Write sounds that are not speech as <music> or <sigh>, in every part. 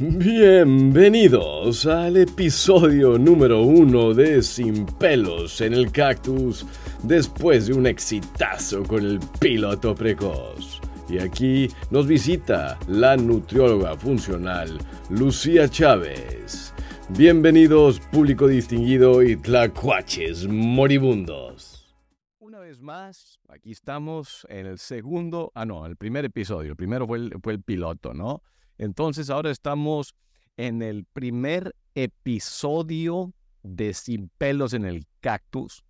Bienvenidos al episodio número uno de Sin pelos en el cactus después de un exitazo con el piloto precoz. Y aquí nos visita la nutrióloga funcional Lucía Chávez. Bienvenidos público distinguido y tlacuaches moribundos. Una vez más, aquí estamos en el segundo, ah no, el primer episodio. El primero fue el, fue el piloto, ¿no? Entonces ahora estamos en el primer episodio de Sin pelos en el cactus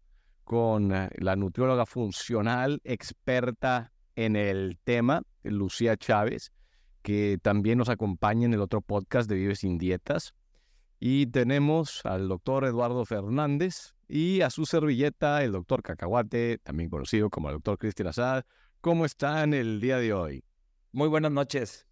con eh, la nutrióloga funcional experta en el tema, Lucía Chávez, que también nos acompaña en el otro podcast de Vive sin Dietas. Y tenemos al doctor Eduardo Fernández y a su servilleta, el doctor Cacahuate, también conocido como el doctor Cristian Azad. ¿Cómo están el día de hoy? Muy buenas noches.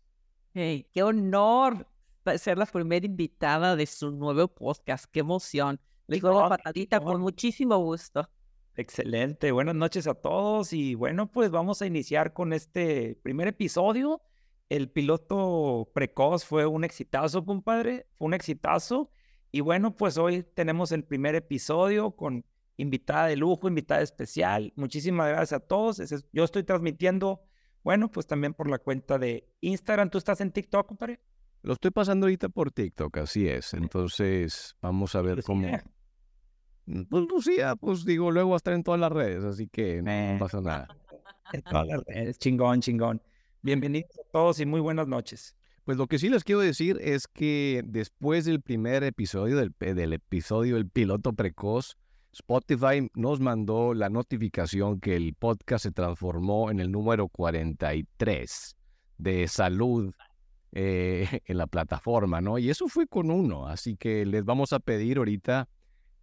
Hey, qué honor ser la primera invitada de su nuevo podcast. Qué emoción. Les doy la patadita con muchísimo gusto. Excelente. Buenas noches a todos. Y bueno, pues vamos a iniciar con este primer episodio. El piloto precoz fue un exitazo, compadre. Fue un exitazo. Y bueno, pues hoy tenemos el primer episodio con invitada de lujo, invitada especial. Muchísimas gracias a todos. Yo estoy transmitiendo bueno, pues también por la cuenta de Instagram. ¿Tú estás en TikTok, compadre? Lo estoy pasando ahorita por TikTok, así es. Entonces, vamos a ver cómo. Mm, pues Lucía, pues digo, luego va a estar en todas las redes, así que no pasa nada. <laughs> En todas las redes, chingón, chingón. Bienvenidos a todos y muy buenas noches. Pues lo que sí les quiero decir es que después del primer episodio, del, del episodio El piloto precoz, Spotify nos mandó la notificación que el podcast se transformó en el número 43 de salud eh, <laughs> en la plataforma, ¿no? Y eso fue con uno, así que les vamos a pedir ahorita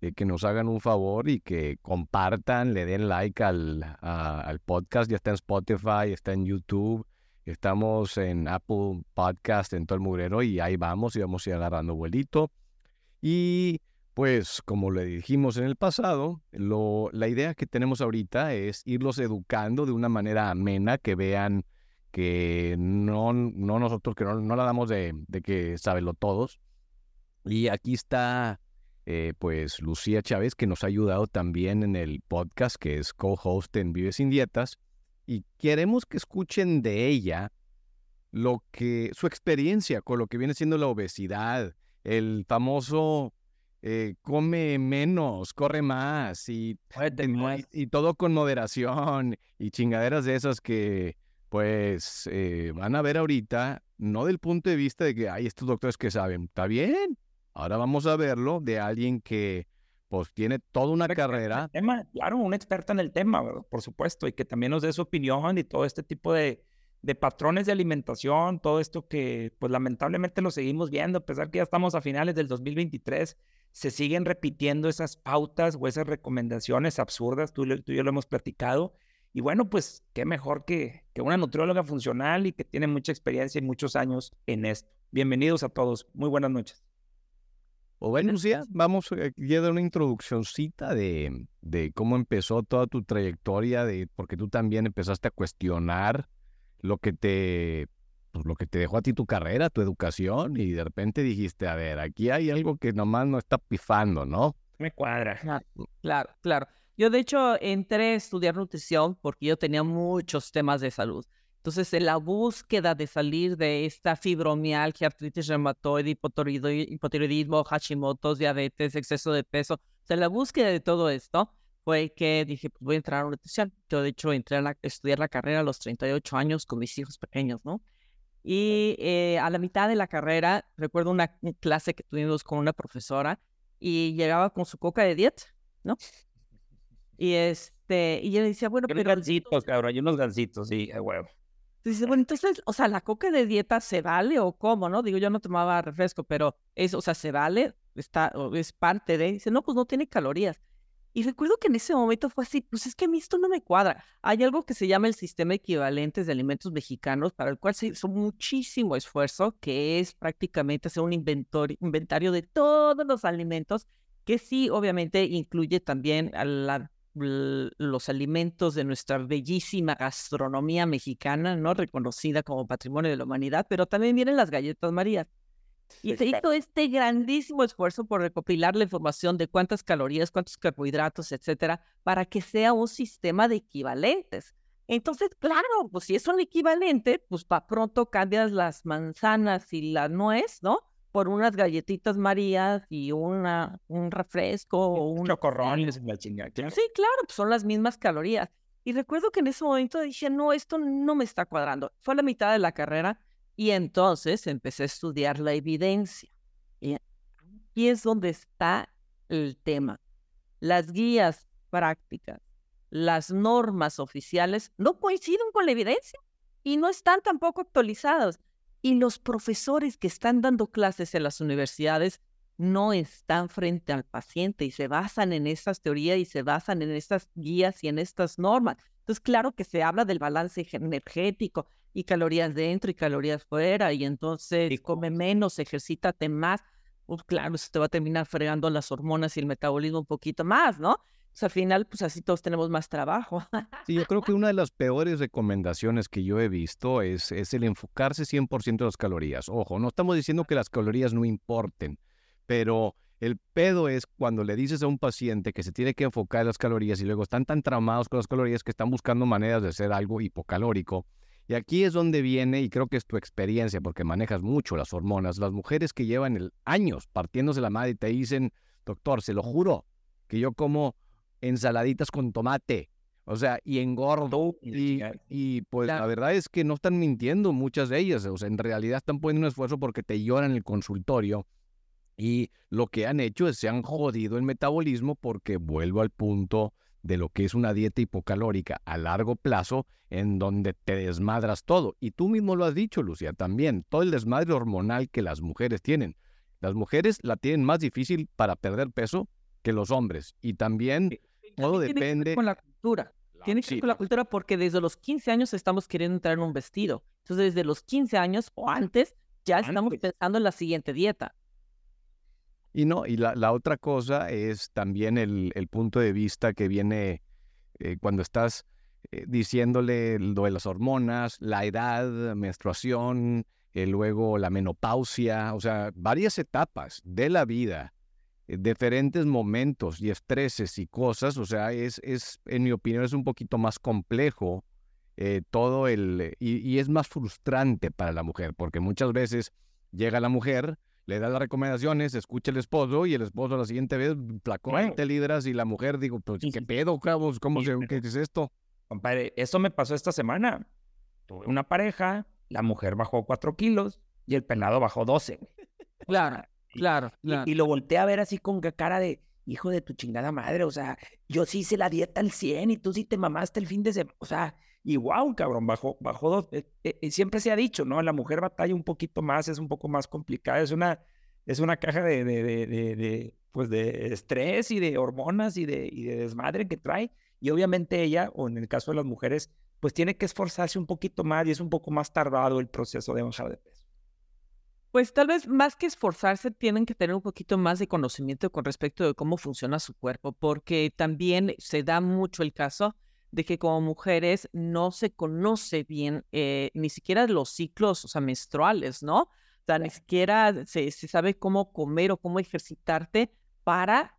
eh, que nos hagan un favor y que compartan, le den like al, al podcast, ya está en Spotify, está en YouTube, estamos en Apple Podcast, en todo el mugrero y ahí vamos y vamos a ir agarrando vuelito. Y pues como le dijimos en el pasado, lo, la idea que tenemos ahorita es irlos educando de una manera amena, que vean que no, no nosotros, que no, la damos de, de que lo todos. Y aquí está, eh, pues, Lucía Chávez, que nos ha ayudado también en el podcast, que es co-host en Vive Sin Dietas. Y queremos que escuchen de ella lo que, su experiencia con lo que viene siendo la obesidad, el famoso eh, come menos, corre más y, y, todo con moderación y chingaderas de esas que pues eh, van a ver ahorita, no del punto de vista de que hay estos doctores que saben, está bien, ahora vamos a verlo de alguien que pues tiene toda una carrera. Tema, claro, un experto en el tema, por supuesto, y que también nos dé su opinión y todo este tipo de, de patrones de alimentación, todo esto que pues lamentablemente lo seguimos viendo, a pesar que ya estamos a finales del 2023 se siguen repitiendo esas pautas o esas recomendaciones absurdas, tú, tú y yo lo hemos platicado. Y bueno, pues qué mejor que, que una nutrióloga funcional y que tiene mucha experiencia y muchos años en esto. Bienvenidos a todos. Muy buenas noches. O bueno, Lucía, vamos a dar una introduccióncita de, de cómo empezó toda tu trayectoria, de, porque tú también empezaste a cuestionar lo que te pues, lo que te dejó a ti tu carrera, tu educación, y de repente dijiste, a ver, aquí hay algo que nomás no está pifando, ¿no? Me cuadra. Claro, claro. Yo de hecho entré a estudiar nutrición porque yo tenía muchos temas de salud. Entonces, en la búsqueda de salir de esta fibromialgia, artritis reumatoide, hipotiroidismo, Hashimoto, diabetes, exceso de peso, o sea, la búsqueda de todo esto fue que dije, pues voy a entrar a nutrición. Yo, de hecho, entré a, a estudiar la carrera a los 38 años con mis hijos pequeños, ¿no? Y eh, a la mitad de la carrera, recuerdo una clase que tuvimos con una profesora y llegaba con su coca de dieta, ¿no? Y este, y yo decía, bueno, pero. gancitos, cabrón, hay unos gancitos, sí, huevo. Dice, bueno, entonces, o sea, ¿la coca de dieta se vale o cómo, no? Digo, yo no tomaba refresco, pero es, o sea, ¿se vale? Está, es parte de. Dice, no, pues no tiene calorías. Y recuerdo que en ese momento fue así, pues es que a mí esto no me cuadra. Hay algo que se llama el sistema equivalentes de alimentos mexicanos, para el cual se hizo muchísimo esfuerzo, que es prácticamente hacer un inventario de todos los alimentos, que sí, obviamente, incluye también los alimentos de nuestra bellísima gastronomía mexicana, ¿no? Reconocida como patrimonio de la humanidad, pero también vienen las galletas marías. Y se hizo este grandísimo esfuerzo por recopilar la información de cuántas calorías, cuántos carbohidratos, etcétera, para que sea un sistema de equivalentes. Entonces, claro, pues si es un equivalente, pues para pronto cambias las manzanas y la nuez, ¿no? Por unas galletitas marías y una, un refresco o un... Chocorrones, la chingada. Sí, claro, pues son las mismas calorías. Y recuerdo que en ese momento dije, no, esto no me está cuadrando. Fue a la mitad de la carrera y entonces empecé a estudiar la evidencia. Y aquí es donde está el tema. Las guías prácticas, las normas oficiales no coinciden con la evidencia y no están tampoco actualizadas. Y los profesores que están dando clases en las universidades no están frente al paciente y se basan en estas teorías y se basan en estas guías y en estas normas. Entonces, claro que se habla del balance energético y calorías dentro y calorías fuera, y entonces come menos, ejercítate más. Pues claro, eso te va a terminar fregando las hormonas y el metabolismo un poquito más, ¿no? Pues al final, pues así todos tenemos más trabajo. Sí, yo creo que una de las peores recomendaciones que yo he visto es, es el enfocarse 100% en las calorías. Ojo, no estamos diciendo que las calorías no importen, pero el pedo es cuando le dices a un paciente que se tiene que enfocar en las calorías y luego están tan tramados con las calorías que están buscando maneras de hacer algo hipocalórico y aquí es donde viene, y creo que es tu experiencia, porque manejas mucho las hormonas, las mujeres que llevan el, años partiéndose la madre y te dicen, doctor, se lo juro, que yo como ensaladitas con tomate, o sea, y engordo. Y, y pues la verdad es que no están mintiendo muchas de ellas, o sea, en realidad están poniendo un esfuerzo porque te lloran en el consultorio. Y lo que han hecho es se han jodido el metabolismo porque vuelvo al punto de lo que es una dieta hipocalórica a largo plazo en donde te desmadras todo. Y tú mismo lo has dicho, Lucía, también, todo el desmadre hormonal que las mujeres tienen. Las mujeres la tienen más difícil para perder peso que los hombres. Y también todo depende... con la cultura. Tiene que ver con la cultura porque desde los 15 años estamos queriendo entrar en un vestido. Entonces, desde los 15 años o antes, ya estamos pensando en la siguiente dieta. Y no, y la, otra cosa es también el, punto de vista que viene eh, cuando estás eh, diciéndole lo de las hormonas, la edad, menstruación, eh, luego la menopausia, o sea, varias etapas de la vida, diferentes momentos y estreses y cosas, o sea, es, es en mi opinión, es un poquito más complejo todo el, y, y es más frustrante para la mujer, porque muchas veces llega la mujer, le da las recomendaciones, escucha el esposo y el esposo la siguiente vez placó bueno. lideras y la mujer digo, pues, ¿qué pedo, cabos? ¿Cómo se, ¿qué es esto? Compadre, eso me pasó esta semana. Tuve una pareja, la mujer bajó cuatro kilos y el pelado bajó 12. Claro, claro, claro. Y, lo volteé a ver así con cara de, hijo de tu chingada madre, o sea, yo sí hice la dieta al 100 y tú sí te mamaste el fin de semana, o sea, y wow, cabrón, bajó, bajó dos. Eh, eh, siempre se ha dicho, ¿no? La mujer batalla un poquito más, es un poco más complicada, es una, es una caja de, de, de, de, pues de estrés y de hormonas y de, y de desmadre que trae. Y obviamente ella, o en el caso de las mujeres, pues tiene que esforzarse un poquito más y es un poco más tardado el proceso de bajar de peso. Pues tal vez más que esforzarse, tienen que tener un poquito más de conocimiento con respecto de cómo funciona su cuerpo, porque también se da mucho el caso de que como mujeres no se conoce bien eh, ni siquiera los ciclos, o sea, menstruales, ¿no? O sea, ni siquiera se, sabe cómo comer o cómo ejercitarte para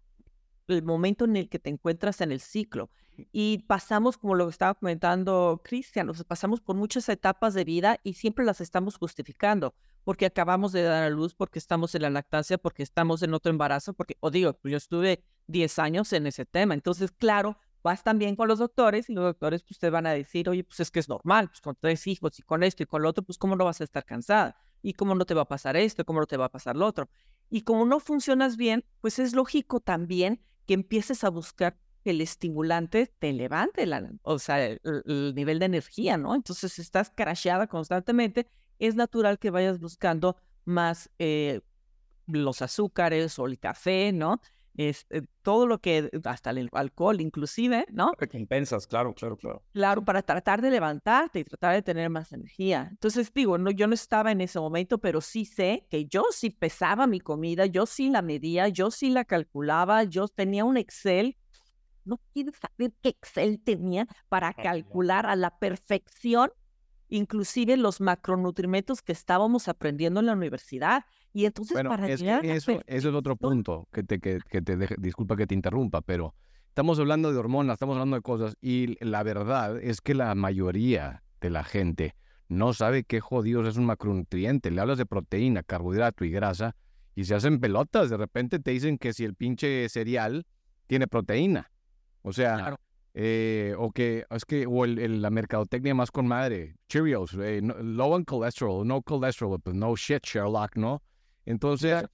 el momento en el que te encuentras en el ciclo. Y pasamos, como lo estaba comentando Cristian, o sea, pasamos por muchas etapas de vida y siempre las estamos justificando, porque acabamos de dar a luz, porque estamos en la lactancia, porque estamos en otro embarazo, porque, o digo, yo estuve 10 años en ese tema. Entonces, claro, vas también con los doctores y los doctores pues te van a decir, oye, pues es que es normal, pues con tres hijos y con esto y con lo otro, pues cómo no vas a estar cansada y cómo no te va a pasar esto, cómo no te va a pasar lo otro. Y como no funcionas bien, pues es lógico también que empieces a buscar que el estimulante te levante la, o sea, el, nivel de energía, ¿no? Entonces, estás crasheada constantemente, es natural que vayas buscando más eh, los azúcares o el café, ¿no? Este, todo lo que, hasta el alcohol inclusive, ¿no? Recompensas, claro, claro, claro. Claro, para tratar de levantarte y tratar de tener más energía. Entonces, digo, no, yo no estaba en ese momento, pero sí sé que yo sí pesaba mi comida, yo sí la medía, yo sí la calculaba, yo tenía un Excel. No quieres saber qué Excel tenía para calcular a la perfección inclusive los macronutrientes que estábamos aprendiendo en la universidad. Y entonces bueno, para es llegar que a eso, eso es otro punto que te, que, que te deje- disculpa que te interrumpa, pero estamos hablando de hormonas, estamos hablando de cosas y la verdad es que la mayoría de la gente no sabe qué jodidos es un macronutriente. Le hablas de proteína, carbohidrato y grasa y se hacen pelotas. De repente te dicen que si el pinche cereal tiene proteína. O sea, Claro. Eh, o que es que, o el- el- la mercadotecnia más con madre, Cheerios, eh, no- low en cholesterol, no cholesterol, pues no shit, Sherlock, ¿no? Entonces,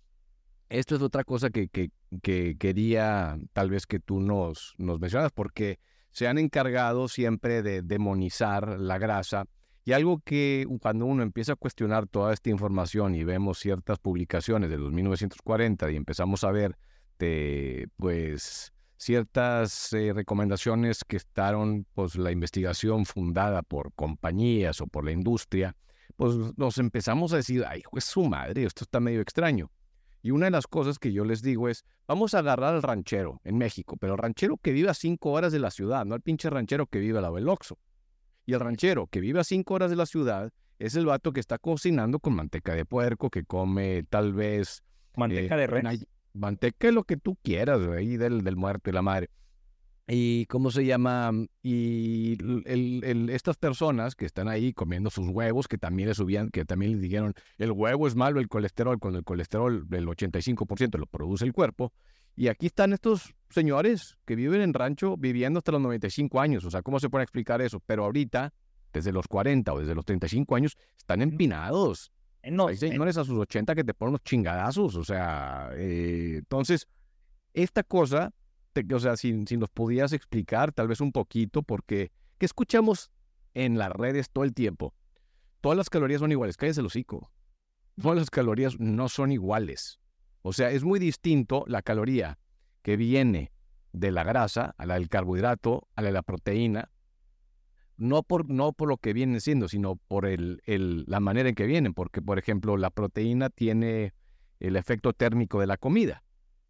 esto es otra cosa que, que, que quería tal vez que tú nos, nos mencionas, porque se han encargado siempre de demonizar la grasa. Y algo que cuando uno empieza a cuestionar toda esta información y vemos ciertas publicaciones de los 1940 y empezamos a ver de, pues, ciertas eh, recomendaciones que estaron, pues, la investigación fundada por compañías o por la industria, pues nos empezamos a decir, ay, pues su madre, esto está medio extraño. Y una de las cosas que yo les digo es, vamos a agarrar al ranchero en México, pero el ranchero que vive a cinco horas de la ciudad, no el pinche ranchero que vive al lado del Oxxo. Y el ranchero que vive a cinco horas de la ciudad es el vato que está cocinando con manteca de puerco, que come tal vez Manteca eh, de res. Manteca, lo que tú quieras, ahí del, del muerto y la madre. Y cómo se llama, y l- el- el- estas personas que están ahí comiendo sus huevos, que también le subían, que también les dijeron, el huevo es malo, el colesterol, cuando el colesterol del 85% lo produce el cuerpo. Y aquí están estos señores que viven en rancho viviendo hasta los 95 años. O sea, ¿cómo se puede explicar eso? Pero ahorita, desde los 40 o desde los 35 años, están empinados. Eh, no, Hay eh, señores a sus 80 que te ponen unos chingadazos, o sea, eh, entonces, esta cosa, te- o sea, si, si nos pudieras explicar tal vez un poquito, porque, ¿qué escuchamos en las redes todo el tiempo? Todas las calorías son iguales, cállese el hocico. Todas las calorías no son iguales. O sea, es muy distinto la caloría que viene de la grasa a la del carbohidrato, a la de la proteína, no por, no por lo que vienen siendo, sino por el, el- la manera en que vienen. Porque, por ejemplo, la proteína tiene el efecto térmico de la comida,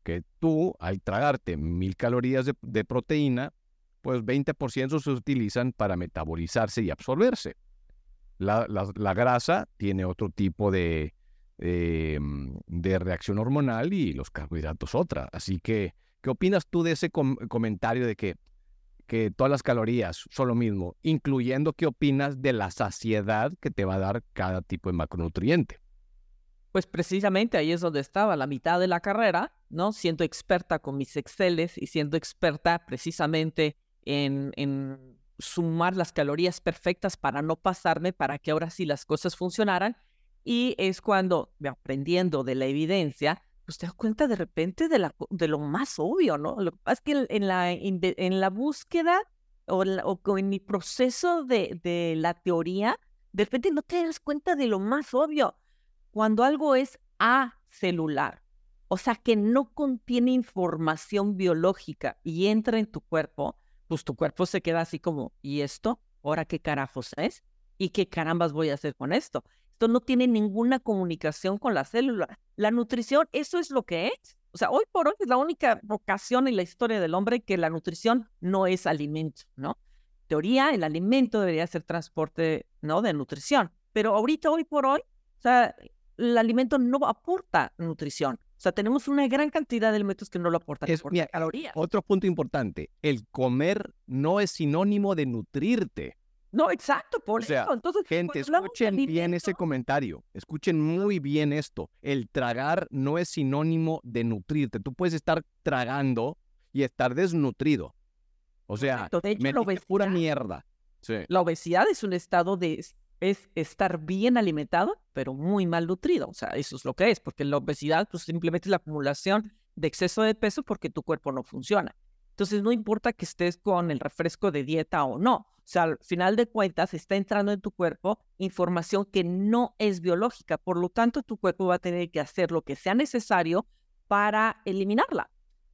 que tú, al tragarte mil calorías de, de proteína, pues 20% se utilizan para metabolizarse y absorberse. La, la- grasa tiene otro tipo de, eh, de reacción hormonal y los carbohidratos otra. Así que, ¿qué opinas tú de ese com- comentario de que que todas las calorías son lo mismo, incluyendo qué opinas de la saciedad que te va a dar cada tipo de macronutriente. Pues precisamente ahí es donde estaba la mitad de la carrera, ¿no? Siendo experta con mis Exceles y siendo experta precisamente en, en sumar las calorías perfectas para no pasarme, para que ahora sí las cosas funcionaran. Y es cuando, aprendiendo de la evidencia, pues te das cuenta de repente de, la, de lo más obvio, ¿no? Lo que pasa es que en- la, en la búsqueda o, en mi proceso de, de la teoría, de repente no te das cuenta de lo más obvio cuando algo es acelular, o sea, que no contiene información biológica y entra en tu cuerpo, pues tu cuerpo se queda así como, ¿y esto? ¿Ahora qué carajos es? ¿Y qué carambas voy a hacer con esto? Esto no tiene ninguna comunicación con la célula. La nutrición, eso es lo que es. O sea, hoy por hoy es la única ocasión en la historia del hombre que la nutrición no es alimento, ¿no? Teoría, el alimento debería ser transporte, ¿no? De nutrición. Pero ahorita, hoy por hoy, o sea, el alimento no aporta nutrición. O sea, tenemos una gran cantidad de alimentos que no lo aportan, Es- mira, calorías. Otro punto importante, el comer no es sinónimo de nutrirte. No, exacto, por O sea, eso. Entonces, Gente, escuchen bien ese alimento, comentario, escuchen muy bien esto. El tragar no es sinónimo de nutrirte. Tú puedes estar tragando y estar desnutrido. O sea, de hecho, la metiste pura obesidad, mierda. Sí. la obesidad es un estado de es estar bien alimentado, pero muy mal nutrido. O sea, eso es lo que es, porque la obesidad pues simplemente es la acumulación de exceso de peso porque tu cuerpo no funciona. Entonces, no importa que estés con el refresco de dieta o no. O sea, al final de cuentas, está entrando en tu cuerpo información que no es biológica. Por lo tanto, tu cuerpo va a tener que hacer lo que sea necesario para eliminarla.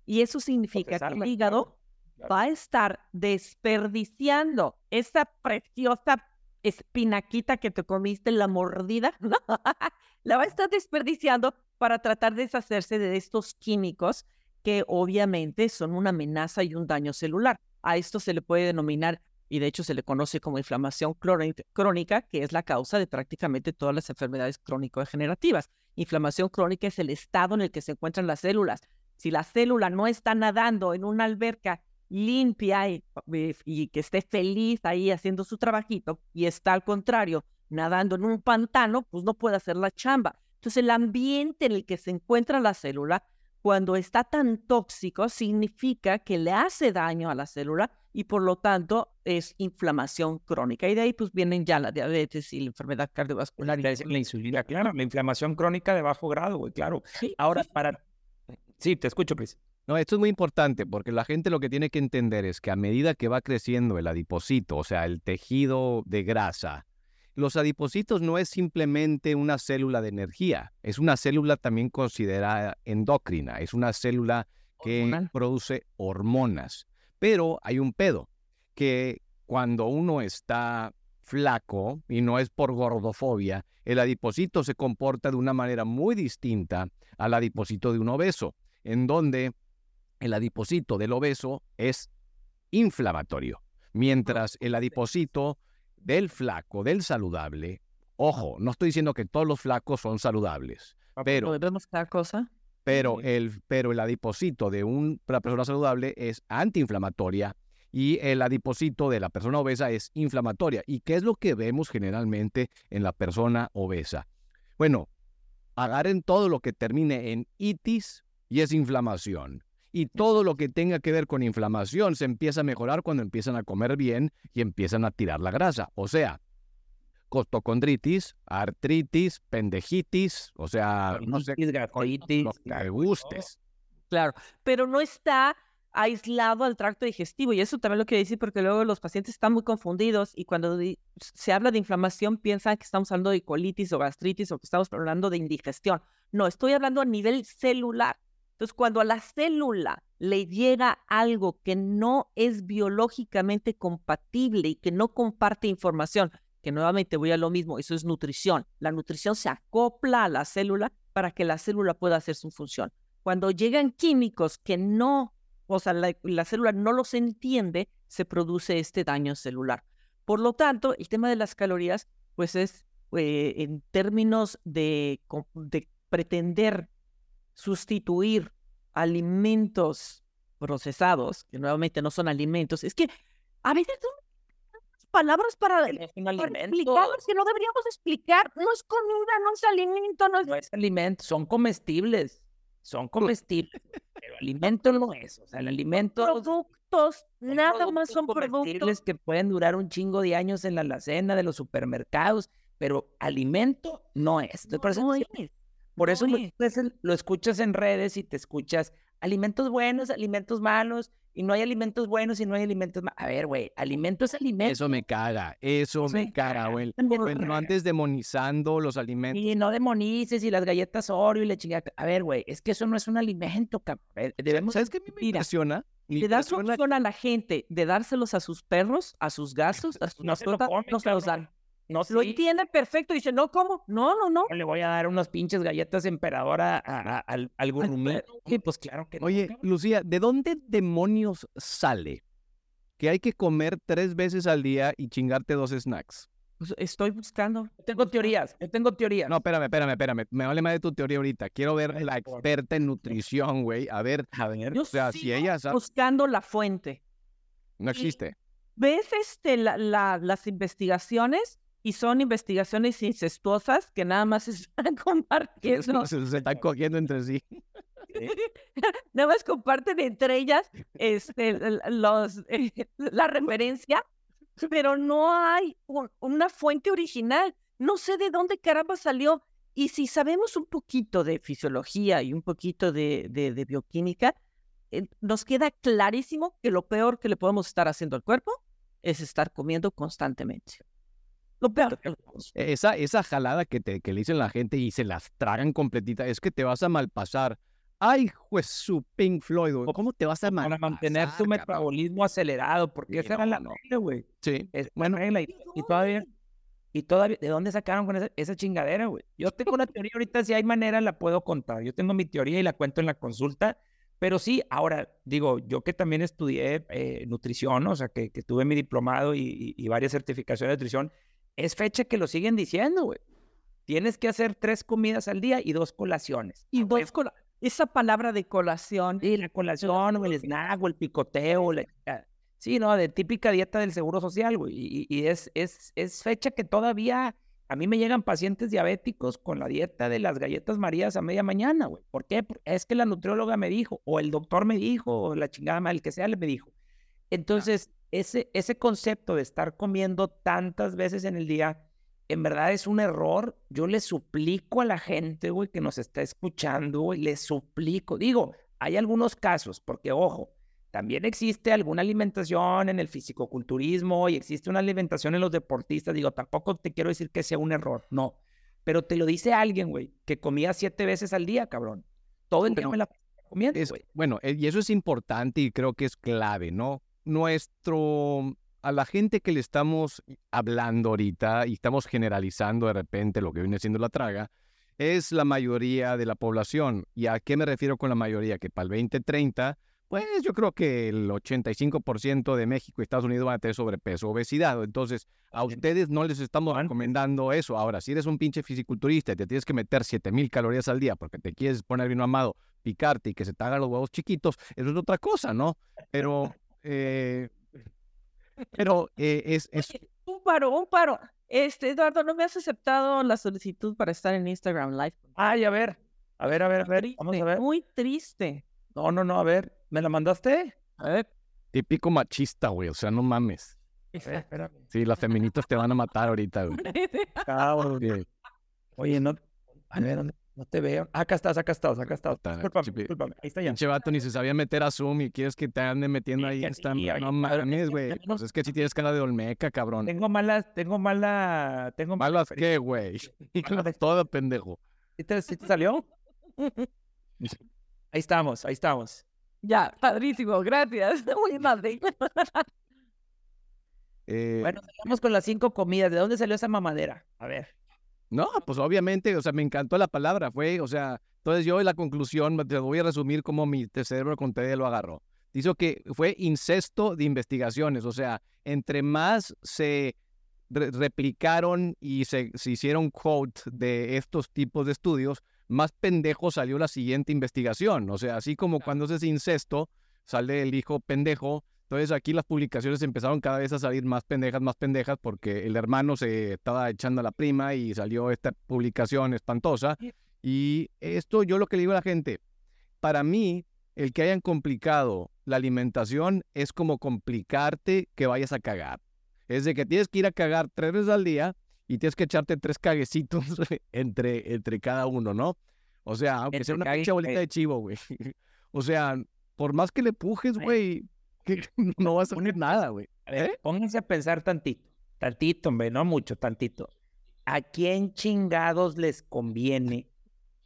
Y eso significa que el hígado claro, va a estar desperdiciando esa preciosa espinaquita que te comiste en la mordida, <laughs> la va a estar desperdiciando para tratar de deshacerse de estos químicos que obviamente son una amenaza y un daño celular. A esto se le puede denominar y de hecho se le conoce como inflamación crónica, que es la causa de prácticamente todas las enfermedades crónico-degenerativas. Inflamación crónica es el estado en el que se encuentran las células. Si la célula no está nadando en una alberca limpia y, y, que esté feliz ahí haciendo su trabajito y está al contrario nadando en un pantano, pues no puede hacer la chamba. Entonces el ambiente en el que se encuentra la célula cuando está tan tóxico significa que le hace daño a la célula y por lo tanto es inflamación crónica. Y de ahí pues vienen ya la diabetes y la enfermedad cardiovascular. La, la insulina, claro, la inflamación crónica de bajo grado, güey, claro. Ahora, para... Sí, te escucho, Chris. No, esto es muy importante porque la gente lo que tiene que entender es que a medida que va creciendo el adipocito, o sea, el tejido de grasa, los adipocitos no es simplemente una célula de energía, es una célula también considerada endocrina, es una célula que produce hormonas. Pero hay un pedo, que cuando uno está flaco, y no es por gordofobia, el adipocito se comporta de una manera muy distinta al adipocito de un obeso, en donde el adipocito del obeso es inflamatorio, mientras el adipocito del flaco, del saludable, ojo, no estoy diciendo que todos los flacos son saludables, pero... ¿Podemos dar cosa? Pero el, pero el adipocito de una persona saludable es antiinflamatoria y el adipocito de la persona obesa es inflamatoria. ¿Y qué es lo que vemos generalmente en la persona obesa? Bueno, agarren todo lo que termine en itis y es inflamación. Y todo lo que tenga que ver con inflamación se empieza a mejorar cuando empiezan a comer bien y empiezan a tirar la grasa. O sea, costocondritis, artritis, pendejitis, o sea, no sé, lo que gustes. Claro, pero no está aislado al tracto digestivo y eso también lo quiero decir porque luego los pacientes están muy confundidos y cuando se habla de inflamación piensan que estamos hablando de colitis o gastritis o que estamos hablando de indigestión. No, estoy hablando a nivel celular. Entonces, cuando a la célula le llega algo que no es biológicamente compatible y que no comparte información, que nuevamente voy a lo mismo, eso es nutrición. La nutrición se acopla a la célula para que la célula pueda hacer su función. Cuando llegan químicos que no, o sea, la, célula no los entiende, se produce este daño celular. Por lo tanto, el tema de las calorías, pues es eh, en términos de, de pretender sustituir alimentos procesados, que nuevamente no son alimentos, es que a veces son palabras para, explicar que no deberíamos explicar. No es comida, no es alimento, no es... No es alimento, son comestibles, son comestibles, pero <laughs> alimento no es. O sea, el alimento... Productos, nada más son productos. que pueden durar un chingo de años en la alacena de los supermercados, pero alimento no es. no es. Por eso lo, escuchas en redes y te escuchas alimentos buenos, alimentos malos, y no hay alimentos buenos y no hay alimentos malos. A ver, güey, alimento es alimento. Eso me caga, eso me caga, güey. <laughs> No antes demonizando los alimentos. Y no demonices y las galletas Oreo y la chingada. A ver, güey, es que eso no es un alimento, cabrón. Debemos... ¿Sabes qué me impresiona? Le das opción a la gente de dárselos a sus perros, a sus <laughs> gatos, a sus no se los dan. No Lo entiende perfecto. Dice, no, ¿cómo? No, no, no. Le voy a dar unas pinches galletas emperadora al, al gourmet. pues claro que Oye, Lucía, ¿de dónde demonios sale que hay que comer tres veces al día y chingarte dos snacks? Pues estoy buscando. tengo teorías, yo tengo teorías. No, espérame, espérame, espérame. Me vale más de tu teoría ahorita. Quiero ver la experta en nutrición, güey. A ver, a ver. Yo o sea, si ella sabe... buscando la fuente. No existe. ¿Ves este, las investigaciones? Y son investigaciones incestuosas que nada más se <laughs> están compartiendo. Se, se están cogiendo entre sí. <laughs> nada más comparten entre ellas este, los, <laughs> la referencia, pero no hay una fuente original. No sé de dónde caramba salió. Y si sabemos un poquito de fisiología y un poquito de, de bioquímica, eh, nos queda clarísimo que lo peor que le podemos estar haciendo al cuerpo es estar comiendo constantemente. Lo peor. Esa, esa jalada que, te, que le dicen la gente y se las tragan completita es que te vas a malpasar. Ay, pues su Pink Floyd, ¿Cómo te vas a malpasar? Para mantener su metabolismo acelerado, porque esa era la no. güey. Sí. Es, bueno, y, y, todavía, y todavía, ¿de dónde sacaron con esa, esa chingadera, güey? Yo tengo una teoría ahorita, si hay manera la puedo contar. Yo tengo mi teoría y la cuento en la consulta, Pero sí, ahora, digo, yo que también estudié eh, nutrición, o sea, que, que tuve mi diplomado y, y, varias certificaciones de nutrición, es fecha que lo siguen diciendo, güey. Tienes que hacer tres comidas al día y dos colaciones. Y dos colaciones. Esa palabra de colación. Sí, la colación, o el snack, o el picoteo. La... Sí, no, de típica dieta del seguro social, güey. Y, y, es, es, es fecha que todavía a mí me llegan pacientes diabéticos con la dieta de las galletas marías a media mañana, güey. ¿Por qué? Es que la nutrióloga me dijo, o el doctor me dijo, o la chingada, el que sea, le me dijo. Entonces, ese, ese concepto de estar comiendo tantas veces en el día, en verdad es un error. Yo le suplico a la gente, güey, que nos está escuchando, güey, le suplico. Digo, hay algunos casos, porque ojo, también existe alguna alimentación en el fisicoculturismo y existe una alimentación en los deportistas. Digo, tampoco te quiero decir que sea un error, no. Pero te lo dice alguien, güey, que comía siete veces al día, cabrón. Todo el día me la comiendo, güey. Bueno, eh, y eso es importante y creo que es clave, ¿no? Nuestro, a la gente que le estamos hablando ahorita y estamos generalizando de repente lo que viene siendo la traga, es la mayoría de la población. ¿Y a qué me refiero con la mayoría? Que para el 2030 pues yo creo que el 85% de México y Estados Unidos van a tener sobrepeso, obesidad. Entonces, a ustedes no les estamos recomendando eso. Ahora, si eres un pinche fisiculturista y te tienes que meter 7000 calorías al día porque te quieres poner bien amado, picarte y que se te hagan los huevos chiquitos, eso es otra cosa, ¿no? Pero, eh, pero eh, es, es... Un paro, un paro. Este, Eduardo, no me has aceptado la solicitud para estar en Instagram Live. Ay, a ver, a ver, a ver, a ver, vamos a ver. Muy triste. No, no, no, a ver, ¿me la mandaste? A ver. Típico machista, güey, o sea, no mames. Sí, las feminitas te van a matar ahorita, güey. <laughs> Oye, no, a ver, no te veo. acá estás, acá estás, acá estás. Disculpame, Ahí está ya. Pinche vato ni se sabía meter a Zoom y quieres que te ande metiendo ahí. No mames, güey. Pues es que si tienes cara de Olmeca, cabrón. Tengo malas, tengo mala... Tengo ¿Malas qué, güey? <laughs> Todo pendejo. ¿Sí te, ¿Sí te salió? <laughs> Ahí estamos, ahí estamos. Ya, padrísimo, gracias. <laughs> Muy amable. Eh, bueno, vamos con las cinco comidas. ¿De dónde salió esa mamadera? A ver. No, pues obviamente, o sea, me encantó la palabra, fue, o sea, entonces yo en la conclusión te voy a resumir cómo mi cerebro con TD lo agarró. Dice que fue incesto de investigaciones, o sea, entre más se replicaron y se, se hicieron quote de estos tipos de estudios, más pendejo salió la siguiente investigación. O sea, así como cuando es incesto, sale el hijo pendejo. Entonces aquí las publicaciones empezaron cada vez a salir más pendejas, más pendejas, porque el hermano se estaba echando a la prima y salió esta publicación espantosa. Y esto yo lo que le digo a la gente, para mí, el que hayan complicado la alimentación es como complicarte que vayas a cagar. Es de que tienes que ir a cagar tres veces al día y tienes que echarte tres caguecitos <laughs> entre, entre cada uno, ¿no? O sea, aunque sea una pinche bolita de chivo, güey. <laughs> o sea, por más que le pujes, güey, <laughs> no vas a poner nada, güey. ¿Eh? Pónganse a pensar tantito, tantito, hombre, no mucho, tantito. ¿A quién chingados les conviene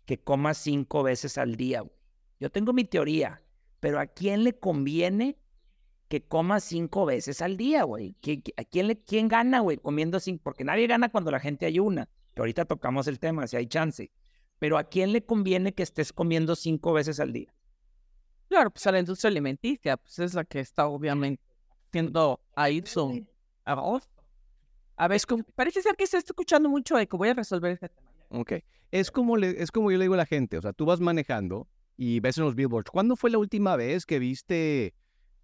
que coma cinco veces al día, güey? Yo tengo mi teoría, pero ¿a quién le conviene que coma cinco veces al día, güey. ¿A quién, le, quién gana, güey, comiendo cinco? Porque nadie gana cuando la gente ayuna. Que ahorita tocamos el tema, si hay chance. Pero ¿a quién le conviene que estés comiendo cinco veces al día? Claro, pues a la industria alimenticia, pues es la que está obviamente haciendo ahí su A ver, parece ser que se está escuchando mucho eco. Voy a resolver este tema. Ok. Es como, le, es como yo le digo a la gente. O sea, tú vas manejando y ves en los billboards. ¿Cuándo fue la última vez que viste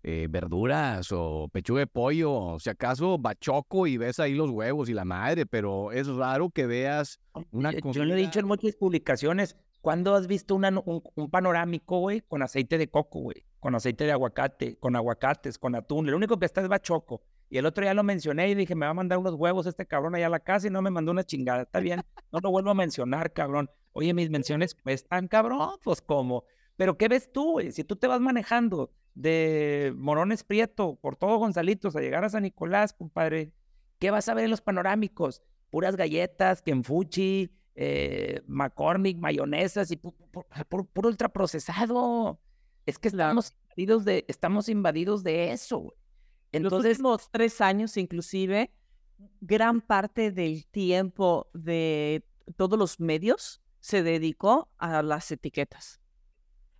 eh, verduras o pechuga de pollo, o si acaso bachoco y ves ahí los huevos y la madre, pero es raro que veas una cosa. Yo lo he dicho en muchas publicaciones, ¿cuándo has visto una, un, panorámico, güey, con aceite de coco, güey? Con aceite de aguacate, con aguacates, con atún. Lo único que está es bachoco. Y el otro día lo mencioné y dije, me va a mandar unos huevos este cabrón allá a la casa y no me mandó una chingada. Está bien, no lo vuelvo a mencionar, cabrón. Oye, mis menciones están cabrón, pues como. Pero ¿qué ves tú, güey? Si tú te vas manejando de Morones Prieto por todo Gonzalitos a llegar a San Nicolás, compadre, ¿qué vas a ver en los panorámicos? Puras galletas, kenfuchi, eh, McCormick, mayonesas y puro, ultraprocesado. Es que estamos invadidos de, estamos invadidos de eso. Entonces, los tres años inclusive, gran parte del tiempo de todos los medios se dedicó a las etiquetas.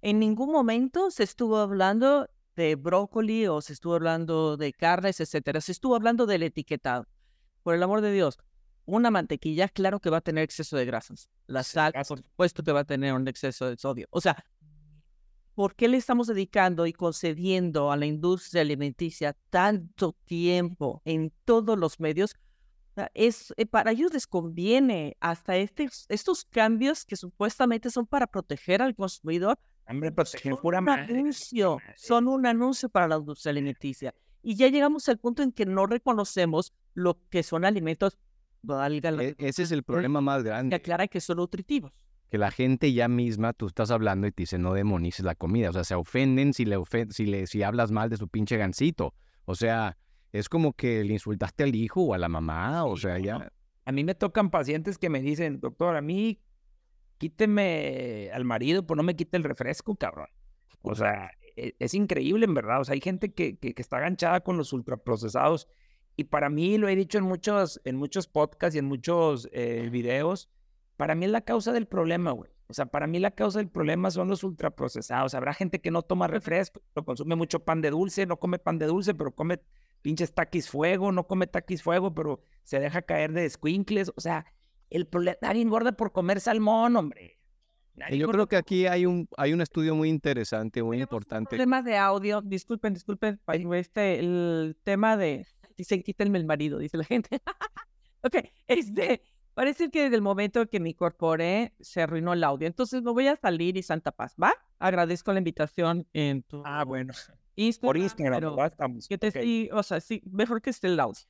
En ningún momento se estuvo hablando de brócoli o se estuvo hablando de carnes, etcétera. Se estuvo hablando del etiquetado. Por el amor de Dios, una mantequilla, claro que va a tener exceso de grasas. La sal, por supuesto que va a tener un exceso de sodio. O sea, ¿por qué le estamos dedicando y concediendo a la industria alimenticia tanto tiempo en todos los medios? Es, eh, para ellos les conviene hasta estos, estos cambios que supuestamente son para proteger al consumidor. Hombre, proteger pura un anuncio, son un anuncio para la industria alimenticia. Y ya llegamos al punto en que no reconocemos lo que son alimentos e, ese es el problema más grande. Que aclara que son nutritivos. Que la gente ya misma, tú estás hablando y te dice no demonices la comida. O sea, se ofenden si le, si le si hablas mal de su pinche gancito. O sea, es como que le insultaste al hijo o a la mamá. O sea, ya. A mí me tocan pacientes que me dicen, doctor, a mí quíteme al marido, pues no me quite el refresco, cabrón. O sea, e, es, increíble en verdad. O sea, hay gente que, que, que está aganchada con los ultraprocesados y para mí, lo he dicho en muchos, en muchos podcasts y en muchos eh, videos, para mí es la causa del problema, güey. O sea, para mí la causa del problema son los ultraprocesados. Habrá gente que no toma refresco, pero consume mucho pan de dulce, no come pan de dulce, pero come pinches taquis fuego, no come taquis fuego, pero se deja caer de squinkles. O sea, el problema, nadie engorda por comer salmón, hombre. Yo creo que aquí hay un, hay un estudio muy interesante, muy importante. Tema de audio, disculpen, disculpen, este, el tema de Dice, quítenme el marido, dice la gente. <laughs> ok, este, parece que desde el momento que me incorporé se arruinó el audio. Entonces me voy a salir y Santa Paz, ¿va? Agradezco la invitación en tu... Ah, bueno. Instagram, Por Instagram, estamos. Que te, o sea, sí, mejor que esté el audio.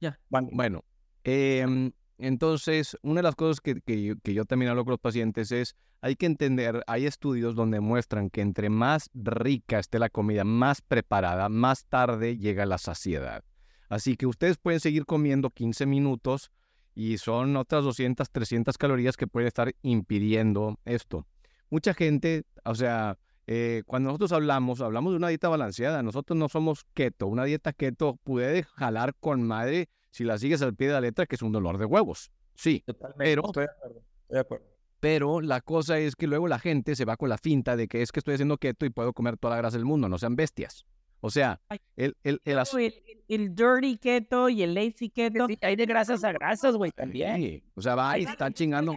Ya. Bueno, eh, entonces, una de las cosas que, que, yo, también hablo con los pacientes es, hay que entender, hay estudios donde muestran que entre más rica esté la comida, más preparada, más tarde llega la saciedad. Así que ustedes pueden seguir comiendo 15 minutos y son otras 200, 300 calorías que pueden estar impidiendo esto. Mucha gente, o sea, eh, cuando nosotros hablamos, hablamos de una dieta balanceada. Nosotros no somos keto. Una dieta keto puede jalar con madre si la sigues al pie de la letra, que es un dolor de huevos. Sí, pero, estoy de acuerdo, estoy de acuerdo. Pero la cosa es que luego la gente se va con la finta de que es que estoy haciendo keto y puedo comer toda la grasa del mundo. No sean bestias. O sea, el, el, el, el, dirty keto y el lazy keto. hay de grasas a grasas, güey, también. O sea, va y está chingando.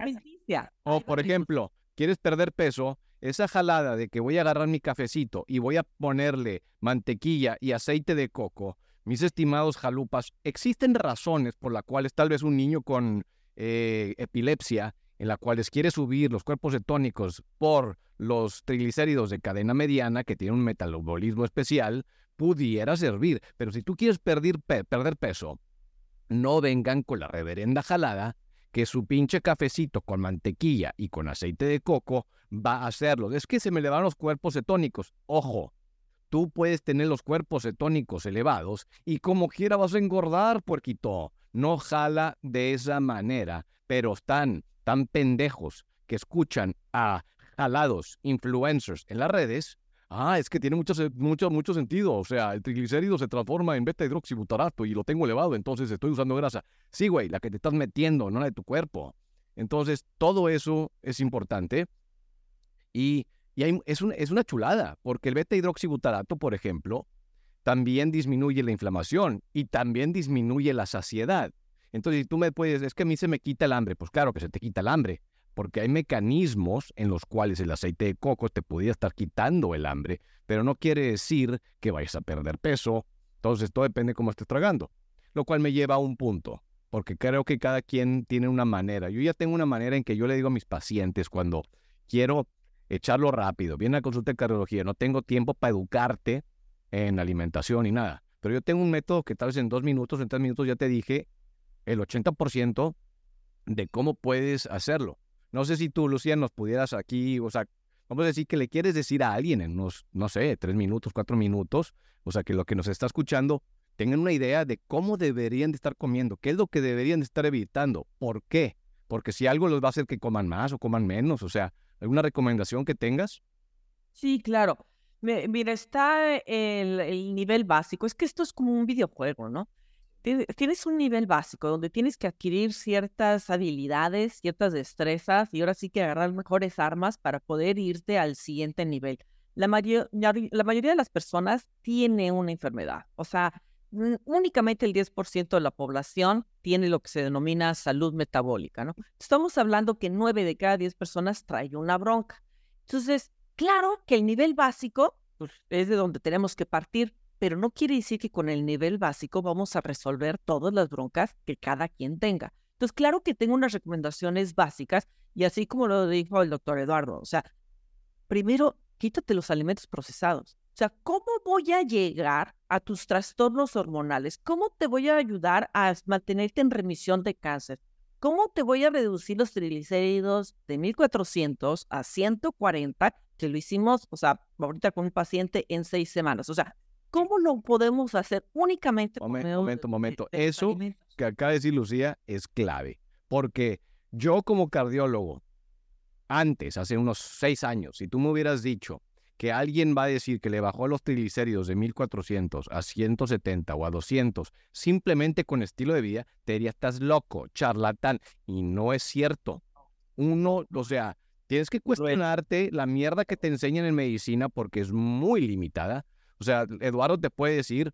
O, por ejemplo, quieres perder peso, esa jalada de que voy a agarrar mi cafecito y voy a ponerle mantequilla y aceite de coco, mis estimados jalupas, existen razones por las cuales tal vez un niño con eh, epilepsia, en la cuales quiere subir los cuerpos cetónicos por los triglicéridos de cadena mediana, que tienen un metabolismo especial, pudiera servir. Pero si tú quieres perder, perder peso, no vengan con la reverenda jalada que su pinche cafecito con mantequilla y con aceite de coco va a hacerlo. Es que se me elevan los cuerpos cetónicos. Ojo, tú puedes tener los cuerpos cetónicos elevados y como quiera vas a engordar, puerquito. No jala de esa manera, pero están tan pendejos que escuchan a jalados influencers en las redes, ah, es que tiene mucho, sentido. O sea, el triglicérido se transforma en beta hidroxibutarato y lo tengo elevado, entonces estoy usando grasa. Sí, güey, la que te estás metiendo, no la de tu cuerpo. Entonces, todo eso es importante. Y, y es, es una chulada, porque el beta hidroxibutarato, por ejemplo, también disminuye la inflamación y también disminuye la saciedad. Entonces, si tú me puedes, es que a mí se me quita el hambre, pues claro que se te quita el hambre, porque hay mecanismos en los cuales el aceite de coco te podría estar quitando el hambre, pero no quiere decir que vayas a perder peso. Entonces, todo depende de cómo estés tragando. Lo cual me lleva a un punto, porque creo que cada quien tiene una manera. Yo ya tengo una manera en que yo le digo a mis pacientes cuando quiero echarlo rápido, viene a consulta de cardiología, no tengo tiempo para educarte en alimentación y nada. Pero yo tengo un método que tal vez en dos minutos, en tres minutos ya te dije el 80% de cómo puedes hacerlo. No sé si tú, Lucía, nos pudieras aquí, o sea, vamos a decir que le quieres decir a alguien en unos, no sé, tres minutos, cuatro minutos, o sea, que lo que nos está escuchando tengan una idea de cómo deberían de estar comiendo, qué es lo que deberían de estar evitando, por qué, porque si algo les va a hacer que coman más o coman menos, o sea, ¿alguna recomendación que tengas? Sí, claro. Mira, está el, el nivel básico, es que esto es como un videojuego, ¿no? Tienes un nivel básico donde tienes que adquirir ciertas habilidades, ciertas destrezas y ahora sí que agarrar mejores armas para poder irte al siguiente nivel. La, mayoría de las personas tiene una enfermedad, o sea, únicamente el 10% de la población tiene lo que se denomina salud metabólica, ¿no? Estamos hablando que 9 de cada 10 personas trae una bronca. Entonces, claro que el nivel básico pues, es de donde tenemos que partir, pero no quiere decir que con el nivel básico vamos a resolver todas las broncas que cada quien tenga. Entonces, claro que tengo unas recomendaciones básicas y así como lo dijo el doctor Eduardo, o sea, primero, quítate los alimentos procesados. O sea, ¿cómo voy a llegar a tus trastornos hormonales? ¿Cómo te voy a ayudar a mantenerte en remisión de cáncer? ¿Cómo te voy a reducir los triglicéridos de 1400 a 140? Que lo hicimos, o sea, ahorita con un paciente en seis semanas. O sea, ¿cómo lo podemos hacer únicamente? Momento, momento, momento. Eso que acaba de decir Lucía es clave. Porque yo como cardiólogo, antes, hace unos seis años, si tú me hubieras dicho que alguien va a decir que le bajó los triglicéridos de 1400 a 170 o a 200 simplemente con estilo de vida, te diría, estás loco, charlatán. Y no es cierto. Uno, o sea, tienes que cuestionarte la mierda que te enseñan en medicina porque es muy limitada. O sea, Eduardo te puede decir,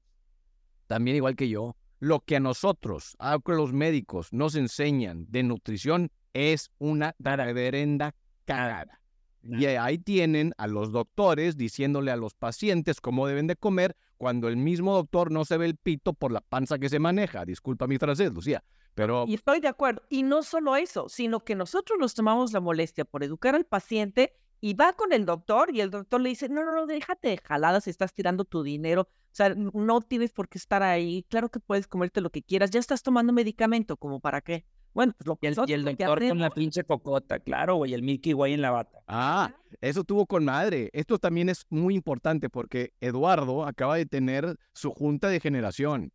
también igual que yo, lo que a nosotros, a los médicos, nos enseñan de nutrición es una reverenda cagada. Y ahí tienen a los doctores diciéndole a los pacientes cómo deben de comer cuando el mismo doctor no se ve el pito por la panza que se maneja. Disculpa mi francés, Lucía. Pero... Y estoy de acuerdo. Y no solo eso, sino que nosotros nos tomamos la molestia por educar al paciente y va con el doctor y el doctor le dice, no, no, no, déjate de jaladas, estás tirando tu dinero, o sea, no tienes por qué estar ahí, claro que puedes comerte lo que quieras, ya estás tomando medicamento, ¿como para qué? Bueno, pues lo y el, y el doctor con la pinche cocota, claro, güey, el Mickey Way en la bata. Ah, eso tuvo con madre. Esto también es muy importante porque Eduardo acaba de tener su junta de generación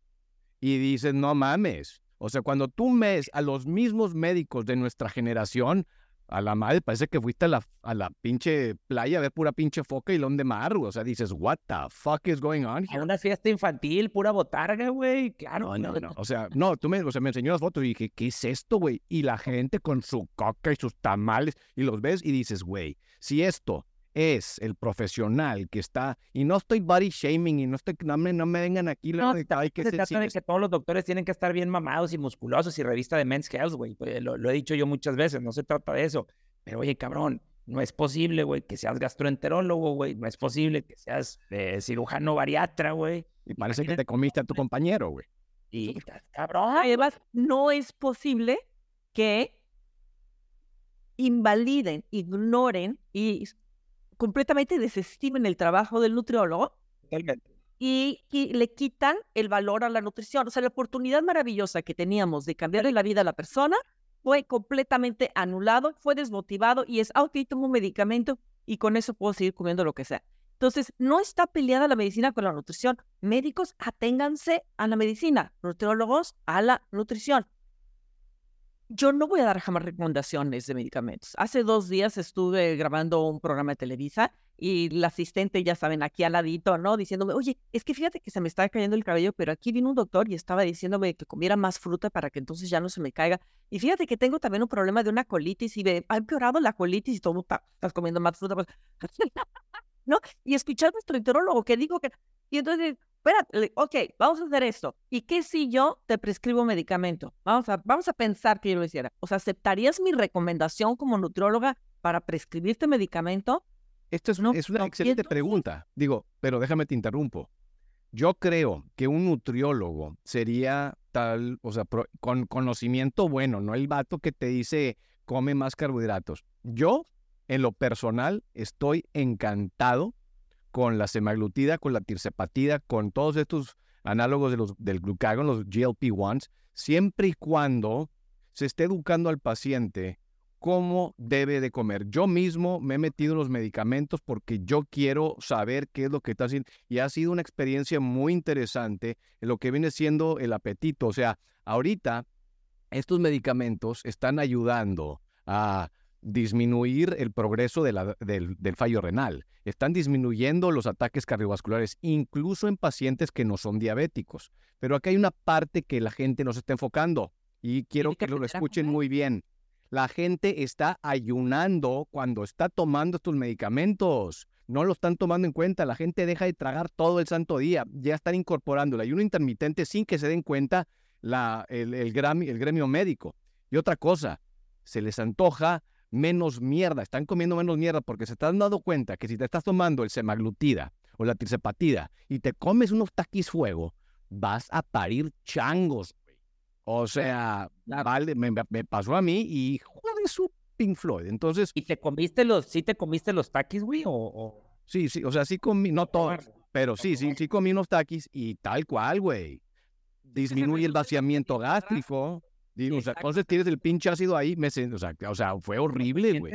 y dice, no mames. O sea, cuando tú ves a los mismos médicos de nuestra generación, a la madre, parece que fuiste a la, a la pinche playa a ver pura pinche foca y lón de mar, O sea, dices, what the fuck is going on here? A una fiesta infantil, pura botarga, güey. Claro. No, no, no. <laughs> O sea, no, tú me, o sea, me enseñó las fotos y dije, ¿qué es esto, güey? Y la gente con su coca y sus tamales, y los ves y dices, güey, si esto es el profesional que está, y no estoy body shaming, y no estoy, no me, no me vengan aquí, no, de, que se trata de que todos los doctores tienen que estar bien mamados y musculosos y revista de Men's Health, güey, pues, lo, he dicho yo muchas veces, no se trata de eso, pero oye, cabrón, no es posible, güey, que seas gastroenterólogo, güey, no es posible que seas eh, cirujano bariatra, güey. Y parece que te comiste a tu compañero, güey. Y cabrón. Además, no es posible que invaliden, ignoren y completamente desestimen el trabajo del nutriólogo y, le quitan el valor a la nutrición. O sea, la oportunidad maravillosa que teníamos de cambiarle la vida a la persona fue completamente anulado, fue desmotivado y es, ah, ok, tomo un medicamento y con eso puedo seguir comiendo lo que sea. Entonces, no está peleada la medicina con la nutrición. Médicos, aténganse a la medicina. Nutriólogos, a la nutrición yo no voy a dar jamás recomendaciones de medicamentos. Hace dos días estuve grabando un programa de Televisa y la asistente, ya saben, aquí al ladito, ¿no? Diciéndome, oye, es que fíjate que se me está cayendo el cabello, pero aquí vino un doctor y estaba diciéndome que comiera más fruta para que entonces ya no se me caiga. Y fíjate que tengo también un problema de una colitis y me ha empeorado la colitis y todo, estás comiendo más fruta. Pues, <laughs> ¿No? Y escuchar a nuestro enterólogo que digo que... Y entonces, espérate, ok, vamos a hacer esto. ¿Y qué si yo te prescribo medicamento? Vamos a, vamos a pensar que yo lo hiciera. O sea, ¿aceptarías mi recomendación como nutrióloga para prescribirte medicamento? Esto es, es una excelente pregunta. Digo, pero déjame te interrumpo. Yo creo que un nutriólogo sería tal, o sea, con conocimiento bueno, no el vato que te dice come más carbohidratos. Yo, en lo personal, estoy encantado con la semaglutida, con la tirzepatida, con todos estos análogos de los, del glucagón, los GLP-1s, siempre y cuando se esté educando al paciente cómo debe de comer. Yo mismo me he metido los medicamentos porque yo quiero saber qué es lo que está haciendo y ha sido una experiencia muy interesante en lo que viene siendo el apetito. O sea, ahorita estos medicamentos están ayudando a disminuir el progreso del, del fallo renal. Están disminuyendo los ataques cardiovasculares, incluso en pacientes que no son diabéticos. Pero aquí hay una parte que la gente no se está enfocando y quiero que lo escuchen muy bien. La gente está ayunando cuando está tomando estos medicamentos. No lo están tomando en cuenta. La gente deja de tragar todo el santo día. Ya están incorporando el ayuno intermitente sin que se den cuenta la, el, el gremio médico. Y otra cosa, se les antoja menos mierda, están comiendo menos mierda porque se están dando cuenta que si te estás tomando el semaglutida o la tirzepatida y te comes unos taquis fuego, vas a parir changos. O sea, vale, me, pasó a mí y joder su Pink Floyd. Entonces. ¿Y te comiste los, sí te comiste los taquis, güey? O, Sí, sí, o sea, sí comí, no todos, pero sí, sí, sí comí unos taquis y tal cual, güey. Disminuye el vaciamiento gástrico entonces tienes el pinche ácido ahí, me, o, sea, o sea, fue horrible, güey.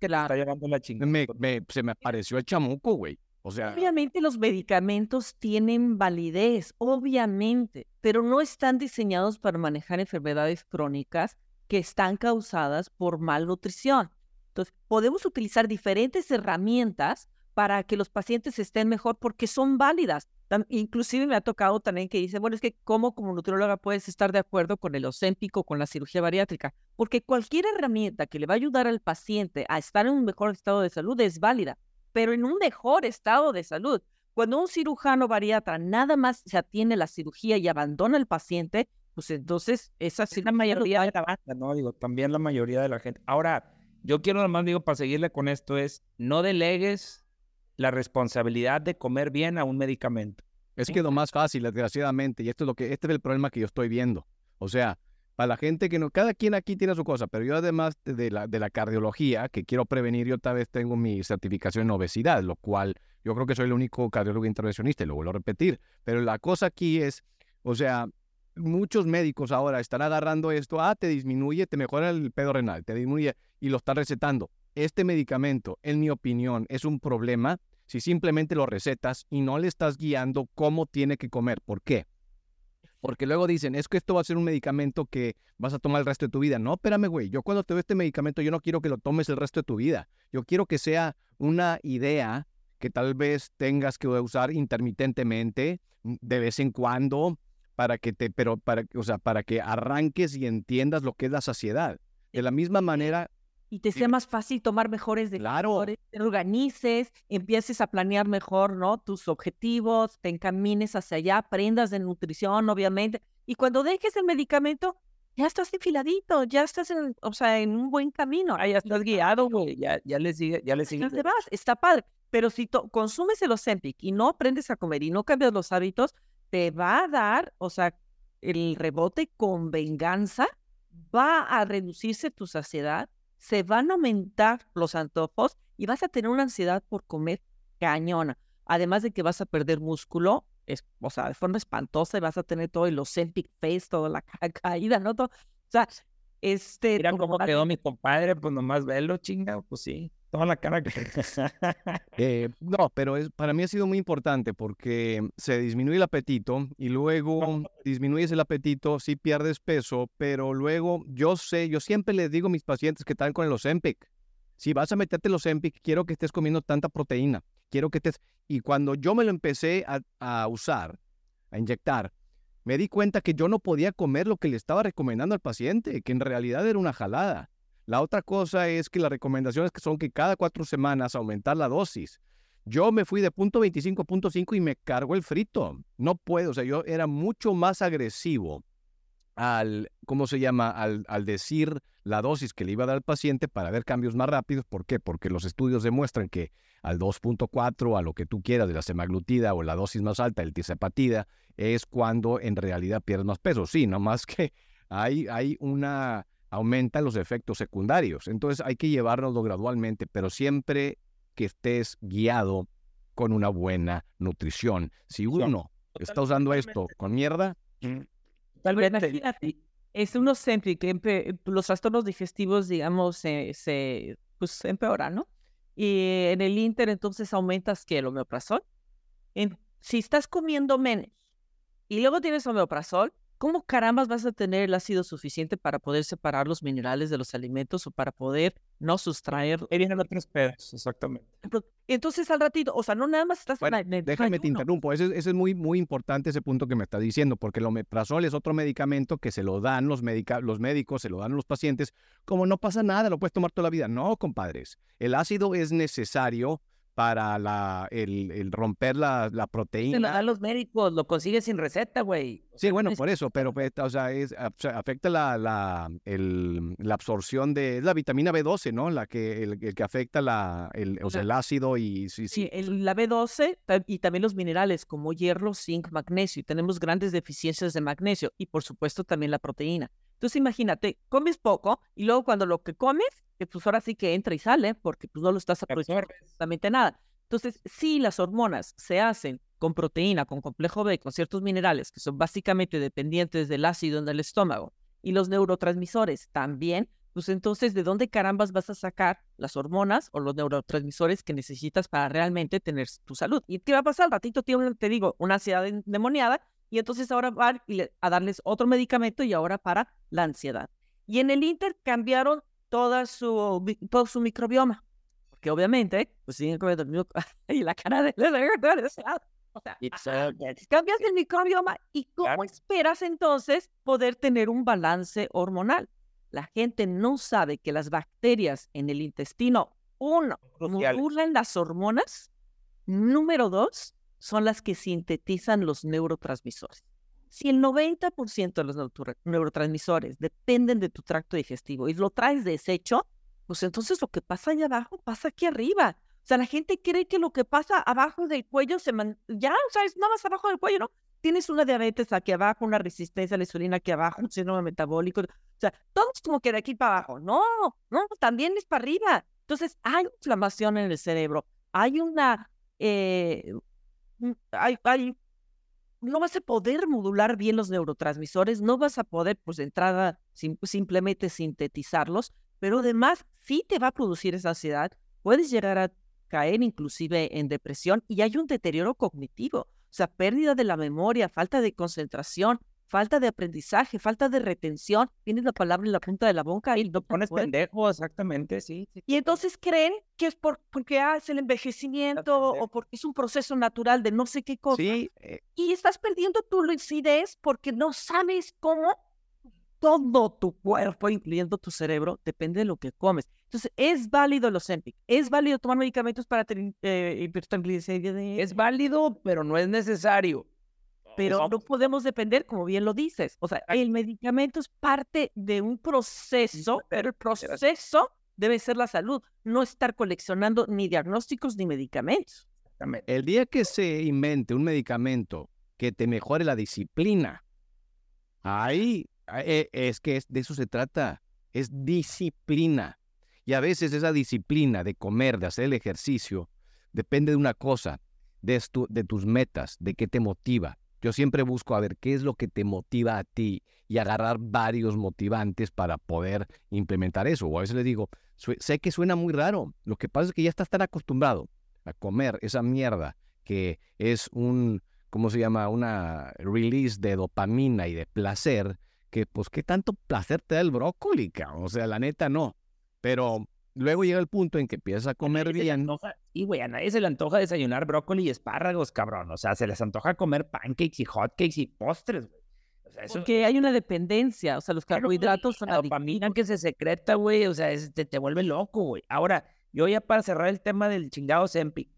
que la está llevando la chingada. Me, se me apareció el chamuco, güey. O sea, obviamente los medicamentos tienen validez, obviamente, pero no están diseñados para manejar enfermedades crónicas que están causadas por malnutrición. Entonces, podemos utilizar diferentes herramientas para que los pacientes estén mejor porque son válidas. Inclusive me ha tocado también que dice, bueno, es que cómo como nutrióloga puedes estar de acuerdo con el océmpico, con la cirugía bariátrica, porque cualquier herramienta que le va a ayudar al paciente a estar en un mejor estado de salud es válida, pero en un mejor estado de salud. Cuando un cirujano bariatra nada más se atiene a la cirugía y abandona al paciente, pues entonces esa sí la mayoría de la banda, ¿no? Digo, también la mayoría de la gente. Ahora, yo quiero nomás, digo, para seguirle con esto es, no delegues la responsabilidad de comer bien a un medicamento. Es que lo más fácil, desgraciadamente, y esto es lo que, este es el problema que yo estoy viendo. O sea, para la gente que no, cada quien aquí tiene su cosa, pero yo además de la, de la cardiología, que quiero prevenir, yo tal vez tengo mi certificación en obesidad, lo cual yo creo que soy el único cardiólogo intervencionista, y lo vuelvo a repetir. Pero la cosa aquí es, o sea, muchos médicos ahora están agarrando esto, ah, te disminuye, te mejora el pedo renal, te disminuye, y lo están recetando este medicamento, en mi opinión, es un problema si simplemente lo recetas y no le estás guiando cómo tiene que comer. ¿Por qué? Porque luego dicen, es que esto va a ser un medicamento que vas a tomar el resto de tu vida. No, espérame, güey. Yo cuando te doy este medicamento, yo no quiero que lo tomes el resto de tu vida. Yo quiero que sea una idea que tal vez tengas que usar intermitentemente, mm, de vez en cuando, para que te, pero para, o sea, para que arranques y entiendas lo que es la saciedad. De la misma manera, y te sea más fácil tomar mejores decisiones, te organices, empieces a planear mejor, ¿no? Tus objetivos, te encamines hacia allá, aprendas de nutrición, obviamente. Y cuando dejes el medicamento, ya estás enfiladito, ya estás en, o sea, en un buen camino. Ah, ya estás guiado, güey, ya, ya le sigue, ya le sigue. Te vas, está padre. Pero si consumes el Ozempic y no aprendes a comer y no cambias los hábitos, te va a dar, o sea, el rebote con venganza, va a reducirse tu saciedad, se van a aumentar los antojos y vas a tener una ansiedad por comer cañona. Además de que vas a perder músculo, es, o sea, de forma espantosa y vas a tener todo el Ozempic face, toda la <laughs> caída, ¿no? o sea, este... Mira cómo quedó mi compadre, pues nomás verlo, chinga, pues sí toda la cara que... <laughs> eh, no, pero es, para mí ha sido muy importante porque se disminuye el apetito y luego disminuyes el apetito, sí pierdes peso, pero luego yo sé, yo siempre les digo a mis pacientes que están con el Ozempic, si vas a meterte el Ozempic, quiero que estés comiendo tanta proteína, quiero que estés... Y cuando yo me lo empecé a, a usar, a inyectar, me di cuenta que yo no podía comer lo que le estaba recomendando al paciente, que en realidad era una jalada. La otra cosa es que las recomendaciones son que cada cuatro semanas aumentar la dosis. Yo me fui de punto 25 a punto 5 y me cargo el frito. No puedo, o sea, yo era mucho más agresivo al, ¿cómo se llama? Al, al, decir la dosis que le iba a dar al paciente para ver cambios más rápidos. ¿Por qué? Porque los estudios demuestran que al 2.4, a lo que tú quieras de la semaglutida o la dosis más alta, el tisepatida, es cuando en realidad pierdes más peso. Sí, más que hay, hay una aumenta los efectos secundarios. Entonces hay que llevárnoslo gradualmente, pero siempre que estés guiado con una buena nutrición. Si uno está usando esto con mierda, tal vez es uno siempre que los trastornos digestivos, digamos, se, pues, empeoran, ¿no? Y en el Inter entonces aumentas que el homeoprazol. En, si estás comiendo menos y luego tienes homeoprazol, ¿cómo carambas vas a tener el ácido suficiente para poder separar los minerales de los alimentos o para poder no sustraer? Ahí vienen otros pedos, exactamente. Entonces al ratito, o sea, no nada más estás Bueno, en el déjame te interrumpo. Ese, ese es muy, muy importante ese punto que me está diciendo, porque el omeprazol es otro medicamento que se lo dan los, medica- los médicos, se lo dan a los pacientes, como no pasa nada, lo puedes tomar toda la vida. No, compadres. El ácido es necesario para la, el, el romper la, la Se lo proteína. dan los médicos, lo consigues sin receta, güey. Sí, bueno, por eso, pero pues, o sea, es, afecta la, la, el- la absorción de es la vitamina B12, ¿no? La que, el, el que afecta la, el, o sea, el ácido y sí, Sí, sí. el- la B12 ta- y también los minerales como hierro, zinc, magnesio. Y tenemos grandes deficiencias de magnesio y por supuesto también la proteína. Entonces imagínate, comes poco y luego cuando lo que comes, que pues ahora sí que entra y sale porque pues no lo estás aprovechando absolutamente nada. Entonces, si las hormonas se hacen con proteína, con complejo B, con ciertos minerales que son básicamente dependientes del ácido en el estómago y los neurotransmisores también, pues entonces, ¿de dónde carambas vas a sacar las hormonas o los neurotransmisores que necesitas para realmente tener tu salud? ¿Y qué va a pasar? Al ratito te digo, una ansiedad endemoniada y entonces ahora van a darles otro medicamento y ahora para la ansiedad. Y en el Inter cambiaron toda su, todo su microbioma, porque obviamente, pues siguen comiendo <laughs> y la cara de... O sea, It's cambias el microbioma y cómo esperas entonces poder tener un balance hormonal. La gente no sabe que las bacterias en el intestino, uno, modulan las hormonas. Número dos, son las que sintetizan los neurotransmisores. Si el 90% de los neurotransmisores dependen de tu tracto digestivo y lo traes deshecho, pues entonces lo que pasa allá abajo pasa aquí arriba. O sea, la gente cree que lo que pasa abajo del cuello se man... ya, o sea, es nada más abajo del cuello, ¿no? Tienes una diabetes aquí abajo, una resistencia a la insulina aquí abajo, un síndrome metabólico. O sea, todo es como que de aquí para abajo. No, no, también es para arriba. Entonces, hay inflamación en el cerebro, hay una... eh, hay, no vas a poder modular bien los neurotransmisores, no vas a poder, pues, de entrada, sim- simplemente sintetizarlos, pero además sí te va a producir esa ansiedad, puedes llegar a caer inclusive en depresión y hay un deterioro cognitivo, o sea, pérdida de la memoria, falta de concentración, falta de aprendizaje, falta de retención, tienes la palabra en la punta de la boca y no Pones puedes. pendejo, exactamente, sí. sí, Y entonces creen que es por, porque es el envejecimiento o porque es un proceso natural de no sé qué cosa. Sí, eh, Y estás perdiendo tu lucidez porque no sabes cómo todo tu cuerpo, incluyendo tu cerebro, depende de lo que comes. Entonces, es válido el Ozempic, es válido tomar medicamentos para tener eh, hipertriglicéridos, Es válido, pero no es necesario. Pero Eso- no podemos depender, como bien lo dices. O sea, el medicamento es parte de un proceso, pero el proceso debe ser la salud, no estar coleccionando ni diagnósticos ni medicamentos. El día que se invente un medicamento que te mejore la disciplina, ahí eh, es que de eso se trata, es disciplina. Y a veces esa disciplina de comer, de hacer el ejercicio, depende de una cosa, de, estu- de tus metas, de qué te motiva. Yo siempre busco a ver qué es lo que te motiva a ti y agarrar varios motivantes para poder implementar eso. O a veces le digo, "Sue- sé que suena muy raro, lo que pasa es que ya estás tan acostumbrado a comer esa mierda que es un, ¿cómo se llama? Una release de dopamina y de placer, que pues qué tanto placer te da el brócoli, cabrón? O sea, la neta no. Pero luego llega el punto en que empiezas a comer le bien. antoja- Y, güey, a nadie se le antoja desayunar brócoli y espárragos, cabrón. O sea, se les antoja comer pancakes y hotcakes y postres, güey. O sea, eso... Porque hay una dependencia, o sea, los Claro, carbohidratos son la dopamina que se secreta, güey, o sea, es- te, te vuelve loco, güey. Ahora, yo ya para cerrar el tema del chingado Zempic,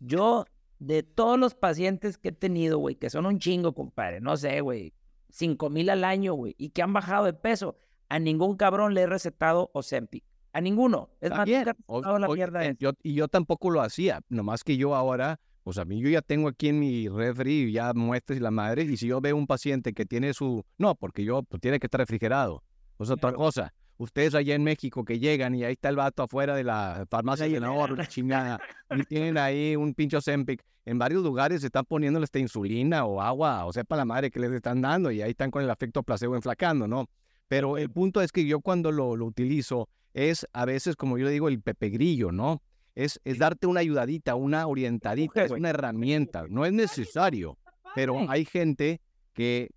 yo, de todos los pacientes que he tenido, güey, que son un chingo, compadre, no sé, güey, cinco mil al año, güey, y que han bajado de peso, a ningún cabrón le he recetado Ozempic. A ninguno. Es más, nunca o- la o- mierda eh, yo, y yo tampoco lo hacía, nomás que yo ahora, pues a mí yo ya tengo aquí en mi refri ya muestras y la madre, y si yo veo un paciente que tiene su, no, porque yo, pues tiene que estar refrigerado, o sea, otra Claro. cosa. Ustedes allá en México que llegan y ahí está el vato afuera de la farmacia de la <laughs> chingada, y tienen ahí un pincho Zempic. En varios lugares se están poniéndole esta insulina o agua, o sepa la madre que les están dando, y ahí están con el efecto placebo enflacando, ¿no? Pero el punto es que yo cuando lo, lo utilizo es a veces, como yo le digo, el pepegrillo, ¿no? Es, es darte una ayudadita, una orientadita, es una herramienta, no es necesario, pero hay gente que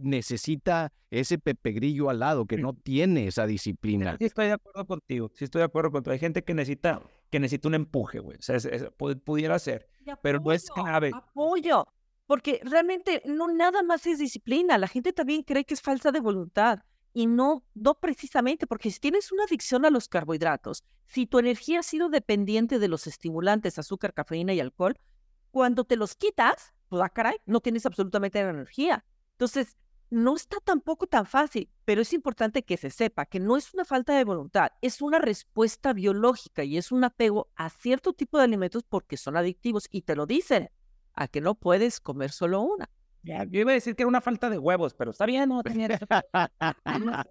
necesita ese Pepe Grillo al lado, que no tiene esa disciplina. Sí estoy de acuerdo contigo, sí estoy de acuerdo contigo. Hay gente que necesita, que necesita un empuje, güey. O sea, es- es- pu- pudiera ser, pero no es apoyo, clave. Apoyo, porque realmente no nada más es disciplina. La gente también cree que es falta de voluntad y no, no precisamente, porque si tienes una adicción a los carbohidratos, si tu energía ha sido dependiente de los estimulantes, azúcar, cafeína y alcohol, cuando te los quitas, pues ah, caray, no tienes absolutamente energía. Entonces, no está tampoco tan fácil, pero es importante que se sepa que no es una falta de voluntad, es una respuesta biológica y es un apego a cierto tipo de alimentos porque son adictivos y te lo dicen, a que no puedes comer solo una. Ya, yo iba a decir que era una falta de huevos, pero está bien, no tenía eso. <laughs>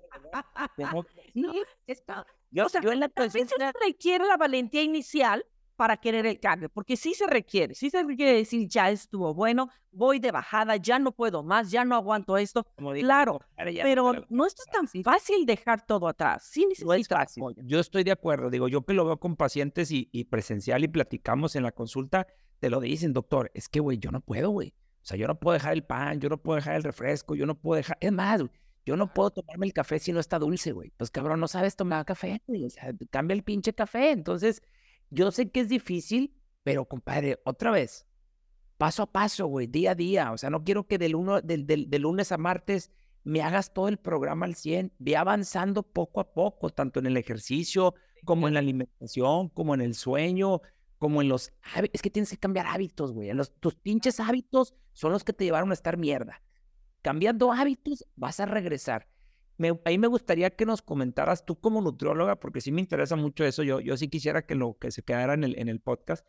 Está- Yo, o sea, yo en la a veces conciencia- se requiere la valentía inicial para querer el cambio, porque sí se requiere, sí se requiere decir, ya estuvo bueno, voy de bajada, ya no puedo más, ya no aguanto esto, digo, claro, pero no está tan fácil dejar todo atrás, sí No es fácil. Yo estoy de acuerdo. Digo, yo que lo veo con pacientes y, y presencial y platicamos en la consulta, te lo dicen, doctor, es que, güey, yo no puedo, güey. O sea, yo no puedo dejar el pan, yo no puedo dejar el refresco, yo no puedo dejar... Es más, yo no puedo tomarme el café si no está dulce, güey. Pues, cabrón, no sabes tomar café, güey. O sea, cambia el pinche café. Entonces, yo sé que es difícil, pero, compadre, otra vez, paso a paso, güey, día a día. O sea, no quiero que del, uno, del, del, del lunes a martes me hagas todo el programa al 100. Ve avanzando poco a poco, tanto en el ejercicio, como en la alimentación, como en el sueño, como en los hábitos. Es que tienes que cambiar hábitos, güey. Los, tus pinches hábitos son los que te llevaron a estar mierda. Cambiando hábitos, vas a regresar. Me, ahí me gustaría que nos comentaras tú como nutrióloga, porque sí me interesa mucho eso. Yo, yo sí quisiera que lo que se quedara en el, en el podcast.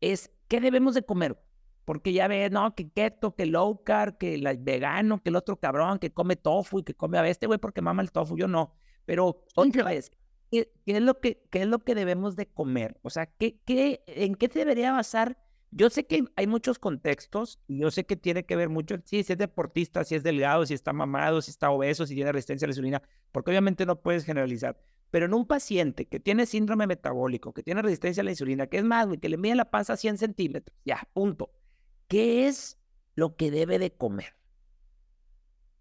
Es qué debemos de comer. Porque ya ves, no, que keto, que low carb, que la vegano, que el otro cabrón que come tofu y que come a este güey porque mama el tofu, yo no. Pero otra vez, ¿qué, qué es lo que, qué es lo que debemos de comer? O sea, ¿qué, qué, ¿en qué se debería basar? Yo sé que hay muchos contextos y yo sé que tiene que ver mucho, sí, si es deportista, si es delgado, si está mamado, si está obeso, si tiene resistencia a la insulina, porque obviamente no puedes generalizar. Pero en un paciente que tiene síndrome metabólico, que tiene resistencia a la insulina, que es más, que le mide la panza a 100 centímetros, ya, punto. ¿Qué es lo que debe de comer?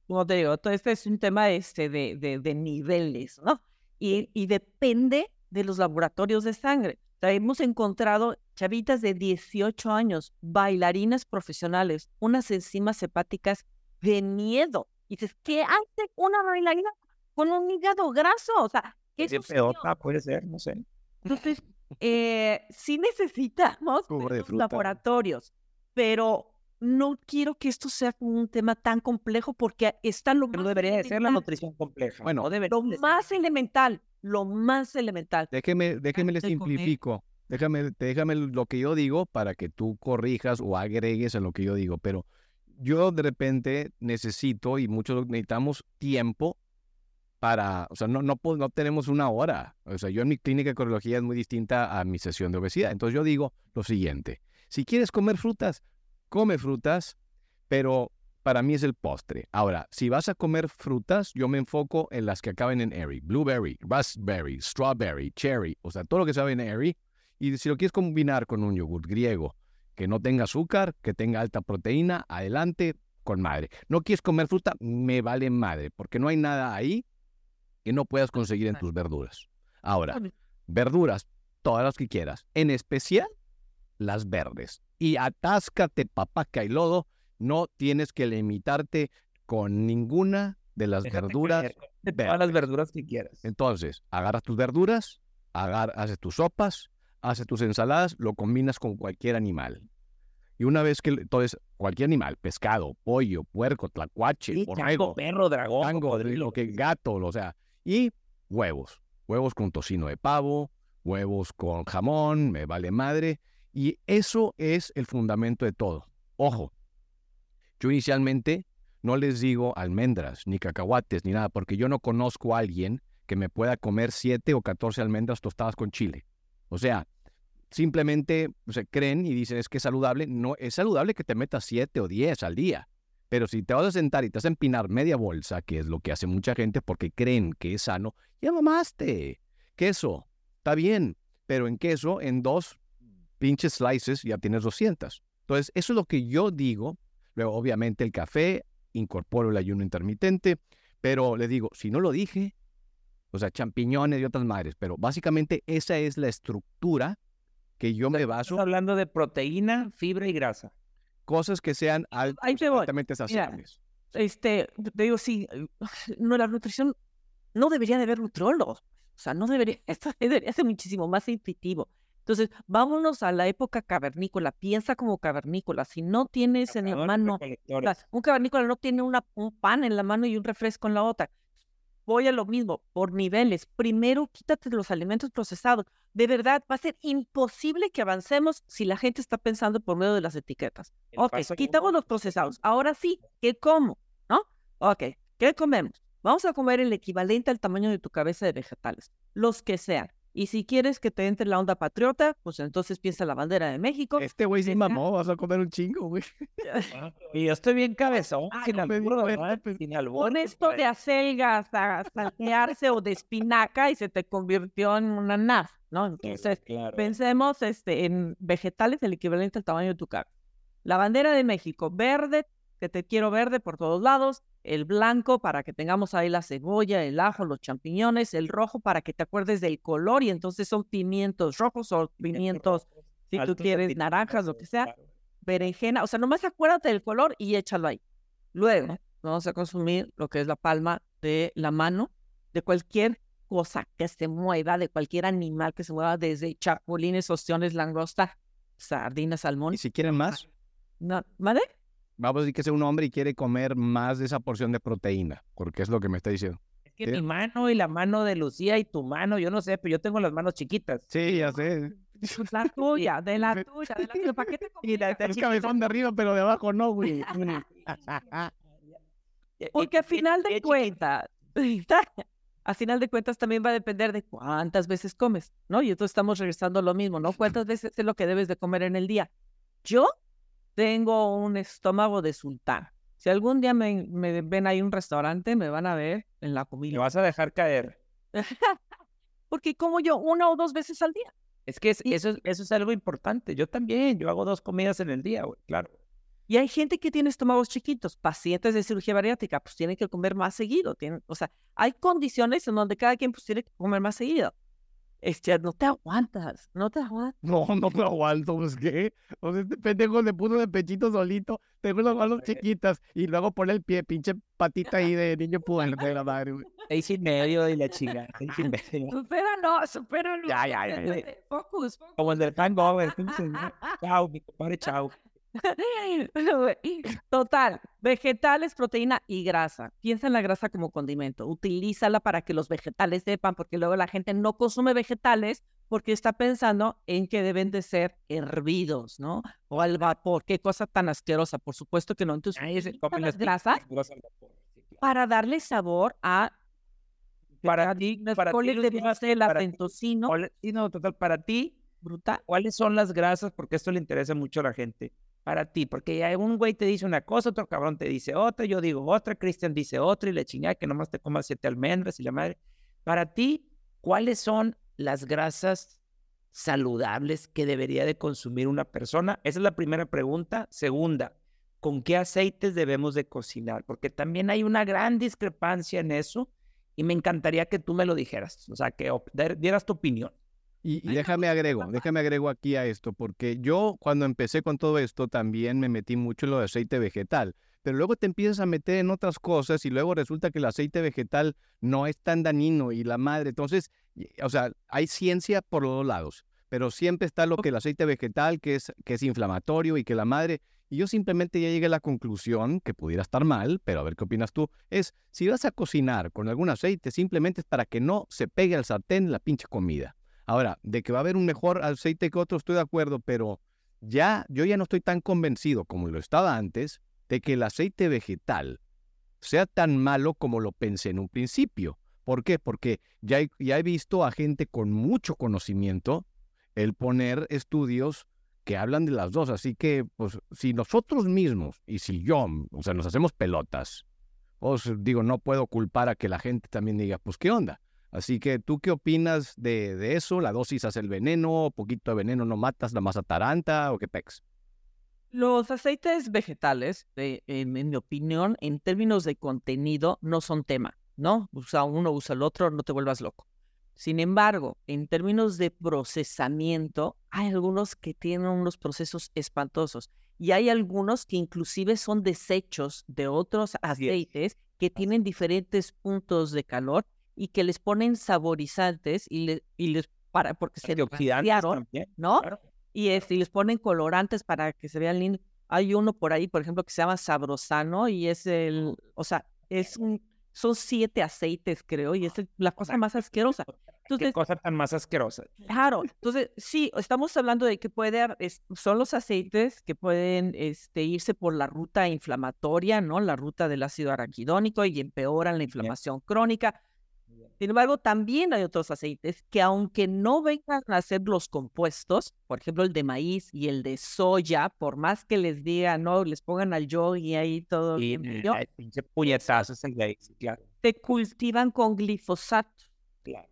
Como te digo, todo este es un tema este de, de, de niveles, ¿no? Y, y depende de los laboratorios de sangre. O sea, hemos encontrado chavitas de 18 años, bailarinas profesionales, unas enzimas hepáticas de miedo. Y dices, ¿qué hace una bailarina con un hígado graso? O sea, ¿qué sucedió? peota, puede ser, no sé. Entonces, eh, sí necesitamos de laboratorios, pero no quiero que esto sea un tema tan complejo porque está lo Pero más debería de ser la nutrición compleja. Bueno, no debería lo de ser. más elemental, lo más elemental. Déjeme, déjeme le comer. simplifico. Déjame, déjame lo que yo digo para que tú corrijas o agregues a lo que yo digo. Pero yo de repente necesito, y muchos necesitamos tiempo para, o sea, no, no, no tenemos una hora. O sea, yo en mi clínica de cardiología es muy distinta a mi sesión de obesidad. Entonces yo digo lo siguiente, si quieres comer frutas, come frutas, pero para mí es el postre. Ahora, si vas a comer frutas, yo me enfoco en las que acaben en berry, blueberry, raspberry, strawberry, cherry, o sea, todo lo que sabe en berry. Y si lo quieres combinar con un yogur griego que no tenga azúcar, que tenga alta proteína, adelante, con madre. No quieres comer fruta, me vale madre, porque no hay nada ahí que no puedas conseguir en tus verduras. Ahora, verduras, todas las que quieras, en especial las verdes. Y atáscate, papaca y lodo, no tienes que limitarte con ninguna de las Déjate verduras caer, todas las verduras que quieras. entonces, agarras tus verduras, agar- haces tus sopas, haces tus ensaladas, lo combinas con cualquier animal. Y una vez que, entonces, cualquier animal, pescado, pollo, puerco, tlacuache, Sí, borrego, perro, dragón, tango, lo que gato, o sea, y huevos, huevos con tocino de pavo, huevos con jamón, me vale madre, y eso es el fundamento de todo. Ojo, yo inicialmente no les digo almendras, ni cacahuates, ni nada, porque yo no conozco a alguien que me pueda comer 7 o 14 almendras tostadas con chile. O sea, simplemente se creen y dicen es que es saludable. No, es saludable que te metas 7 o 10 al día. Pero si te vas a sentar y te vas a empinar media bolsa, que es lo que hace mucha gente porque creen que es sano, ya mamaste. Queso, está bien, pero en queso, en dos pinches slices ya tienes 200. Entonces, eso es lo que yo digo. Luego, obviamente, el café incorporo el ayuno intermitente, pero le digo, si no lo dije, o sea, champiñones y otras madres, pero básicamente esa es la estructura que yo me baso. Estás hablando de proteína, fibra y grasa. Cosas que sean Ahí te voy. altamente saciables. Este, te digo, sí, no, la nutrición no debería de haber nutriólogos. O sea, no debería, <laughs> esto debería ser muchísimo más intuitivo. Entonces, vámonos a la época cavernícola, piensa como cavernícola. Si no tienes en la mano, o recolectores. sea, un cavernícola no tiene una, un pan en la mano y un refresco en la otra. Voy a lo mismo, por niveles. Primero, quítate los alimentos procesados. De verdad, va a ser imposible que avancemos si la gente está pensando por medio de las etiquetas. El Ok, quitamos los procesados. Ahora sí, ¿qué como? ¿No? Ok, ¿qué comemos? Vamos a comer el equivalente al tamaño de tu cabeza de vegetales, los que sean. Y si quieres que te entre la onda patriota, pues entonces piensa en la bandera de México. Este güey sí mamó, vas a comer un chingo, güey. <laughs> <laughs> Y yo estoy bien cabezón, sin no, me albur, di ¿verdad? cuenta. Sin <laughs> albur, Con esto de acelgas a saltearse o de espinaca y se te convirtió en una naf, ¿no? Entonces, Claro. pensemos este, en vegetales el equivalente al tamaño de tu cara. La bandera de México, verde, que te quiero verde por todos lados, el blanco para que tengamos ahí la cebolla, el ajo, los champiñones, el rojo para que te acuerdes del color y entonces son pimientos rojos o pimientos, si tú quieres, naranjas, lo que sea, berenjena, o sea, nomás acuérdate del color y échalo ahí. Luego, vamos a consumir lo que es la palma de la mano de cualquier cosa que se mueva, de cualquier animal que se mueva, desde chapulines, ostiones, langosta, sardinas, salmón. Y si quieren más, No, ¿Vale? Vamos a decir que sea un hombre y quiere comer más de esa porción de proteína, porque es lo que me está diciendo. Es que Sí. mi mano y la mano de Lucía y tu mano, yo no sé, pero yo tengo las manos chiquitas. Sí, ya sé. Pues La tuya, de la <laughs> tuya, de la tuya. ¿Para qué te Y la-? Es cabezón de arriba, pero de abajo no, güey. <laughs> Porque al Y- y- final de chiquita. cuentas, <laughs> al final de cuentas también va a depender de cuántas veces comes, ¿no? Y entonces estamos regresando a lo mismo, ¿no? ¿Cuántas veces es lo que debes de comer en el día? Yo tengo un estómago de sultán. Si algún día me, me ven ahí en un restaurante, me van a ver en la Me comida. vas a dejar caer. <laughs> Porque como yo una o dos veces al día. Es que es- Y- eso, es- eso es algo importante. Yo también, yo hago dos comidas en el día, güey, claro. Y hay gente que tiene estómagos chiquitos, pacientes de cirugía bariátrica, pues tienen que comer más seguido. Tienen, o sea, hay condiciones en donde cada quien pues tiene que comer más seguido. Este, no te aguantas, no te aguantas. No, no me aguanto, pues qué. O sea, este pendejo le puso de pechito solito, tengo las manos chiquitas y luego pone el pie, pinche patita ahí de niño puberto de la madre, güey. Seis y medio y la chingada. seis y medio. Supéralo, supéralo. Ya, ya, ya, ya. Focus, focus. Como el del hangover. <laughs> Chao, mi compadre, chao. <laughs> Total, vegetales, proteína y grasa. Piensa en la grasa como condimento. Utilízala para que los vegetales sepan, porque luego la gente no consume vegetales porque está pensando en que deben de ser hervidos, ¿no? O al vapor. Qué cosa tan asquerosa. Por supuesto que no. Entonces, Ahí se comen las grasas para darle sabor a Para ti, para coles de Bruselas para en ti, tocino. ¿cuál- sí, no, total, para ti, Brutal. ¿cuáles son las grasas? Porque esto le interesa mucho a la gente. Para ti, porque un güey te dice una cosa, otro cabrón te dice otra, yo digo otra, Cristian dice otra y le chingada que nomás te comas siete almendras y la madre. Para ti, ¿cuáles son las grasas saludables que debería de consumir una persona? Esa es la primera pregunta. Segunda, ¿con qué aceites debemos de cocinar? Porque también hay una gran discrepancia en eso y me encantaría que tú me lo dijeras, o sea, que dieras tu opinión. Y, y déjame agrego, déjame agrego aquí a esto, porque yo cuando empecé con todo esto también me metí mucho en lo de aceite vegetal, pero luego te empiezas a meter en otras cosas y luego resulta que el aceite vegetal no es tan dañino y la madre, entonces, o sea, hay ciencia por los dos lados, pero siempre está lo que el aceite vegetal, que es, que es inflamatorio y que la madre, y yo simplemente ya llegué a la conclusión, que pudiera estar mal, pero a ver qué opinas tú, es si vas a cocinar con algún aceite, simplemente es para que no se pegue al sartén la pinche comida. Ahora, de que va a haber un mejor aceite que otro, estoy de acuerdo, pero ya, yo ya no estoy tan convencido como lo estaba antes de que el aceite vegetal sea tan malo como lo pensé en un principio. ¿Por qué? Porque ya he, ya he visto a gente con mucho conocimiento el poner estudios que hablan de las dos. Así que, pues, si nosotros mismos y si yo, o sea, nos hacemos pelotas, pues digo, no puedo culpar a que la gente también diga, pues, ¿qué onda? Así que, ¿tú qué opinas de, de eso? ¿La dosis hace el veneno? ¿Poquito de veneno no matas, la más ataranta o qué pex? Los aceites vegetales, en, en mi opinión, en términos de contenido, no son tema, ¿no? Usa uno, usa el otro, no te vuelvas loco. Sin embargo, en términos de procesamiento, hay algunos que tienen unos procesos espantosos y hay algunos que inclusive son desechos de otros aceites que tienen diferentes puntos de calor y que les ponen saborizantes y, le- y les para porque se también, ¿no? claro. Y, este, y les ponen colorantes para que se vean lindos. Hay uno por ahí, por ejemplo, que se llama Sabrosano y es el, o sea, es un, son siete aceites, creo, y es la cosa más asquerosa. <laughs> Qué Entonces, cosa tan más asquerosa. claro, <laughs> entonces sí, estamos hablando de que puede, es- son los aceites que pueden este, irse por la ruta inflamatoria, ¿no? La ruta del ácido araquidónico y empeoran la inflamación crónica. Sin embargo, también hay otros aceites que aunque no vengan a ser los compuestos, por ejemplo, el de maíz y el de soya, por más que les digan, no, les pongan al yogi ahí todo, Y bello, el pinche puñetazo es el de ahí, sí, claro. se cultivan con glifosato. claro.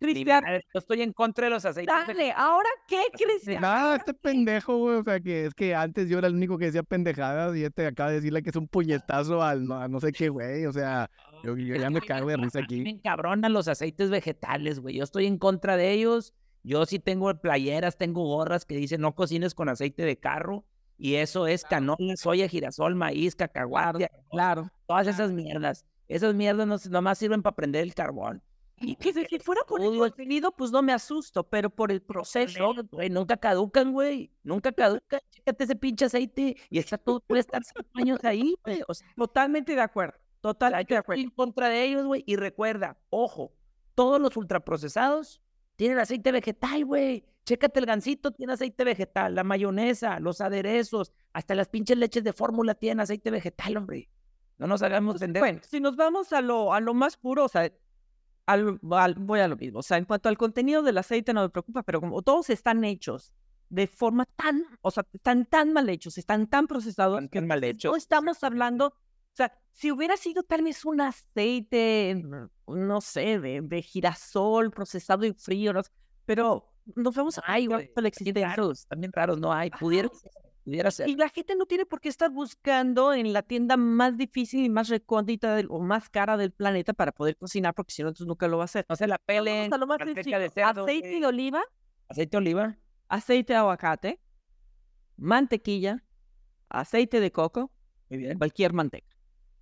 Cristian, Yo estoy en contra de los aceites. dale, ¿ahora qué, Cristian? Nada, este pendejo, güey. O sea, que es que antes yo era el único que decía pendejadas y este acaba de decirle que es un puñetazo al no, a no sé qué, güey. O sea, <laughs> yo, yo ya me cago de risa Me aquí. encabronan los aceites vegetales, güey. Yo estoy en contra de ellos. Yo sí tengo playeras, tengo gorras que dicen no cocines con aceite de carro. Y eso es canola, soya, girasol, maíz, cacahuate, Claro. todas esas mierdas. Esas mierdas no, nomás sirven para prender el carbón. Y que si fuera por el contenido, pues no me asusto, pero por el proceso, güey, nunca caducan, güey. Nunca caducan. Chécate ese pinche aceite y está todo, puede estar cinco años ahí, güey. O sea, totalmente de acuerdo. Totalmente de acuerdo. en contra de ellos, güey. Y recuerda, ojo, todos los ultraprocesados tienen aceite vegetal, güey. Chécate el gansito, tiene aceite vegetal. La mayonesa, los aderezos, hasta las pinches leches de fórmula tienen aceite vegetal, hombre. No nos hagamos vender. Bueno, si nos vamos a lo, a lo más puro, o sea, al- al- voy a lo mismo. O sea, en cuanto al contenido del aceite no me preocupa, pero como todos están hechos de forma tan, o sea, están tan mal hechos, están tan procesados Están que tan mal no hechos. estamos hablando, o sea, si hubiera sido tal vez un aceite, no sé, de, de girasol procesado y frío, no pero nos vamos a Ay, la güey. También raros, no hay. Pudiera ser, pudiera ser. Y la gente no tiene por qué estar buscando en la tienda más difícil y más recóndita del- o más cara del planeta para poder cocinar, porque si no, entonces nunca lo va a hacer. No se la pelen. Lo más de cerdo, aceite de oliva, Aceite de oliva. aceite de aguacate, mantequilla, aceite de coco, Muy bien. cualquier manteca.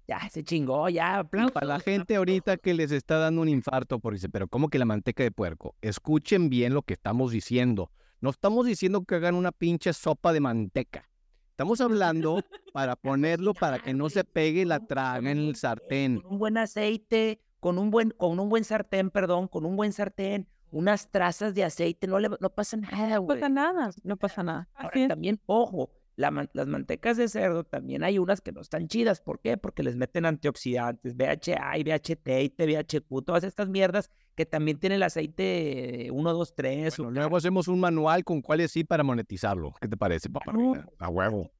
Ya, se chingó, ya. aplausos. Para la gente ahorita que les está dando un infarto por dice, pero ¿cómo que la manteca de puerco? Escuchen bien lo que estamos diciendo. No estamos diciendo que hagan una pinche sopa de manteca. Estamos hablando para ponerlo para que no se pegue la traga en el sartén. Con un buen aceite, con un buen, con un buen sartén, perdón, con un buen sartén, unas trazas de aceite, no, le, no pasa nada, No güey. pasa nada, no pasa nada. Ahora, también, ojo, la man- las mantecas de cerdo también hay unas que no están chidas. ¿Por qué? Porque les meten antioxidantes, BHA y BHT y TBHQ, todas estas mierdas que también tiene el aceite 1, 2, 3. Bueno, luego hacemos un manual con cuáles sí para monetizarlo. ¿Qué te parece, papá? A huevo.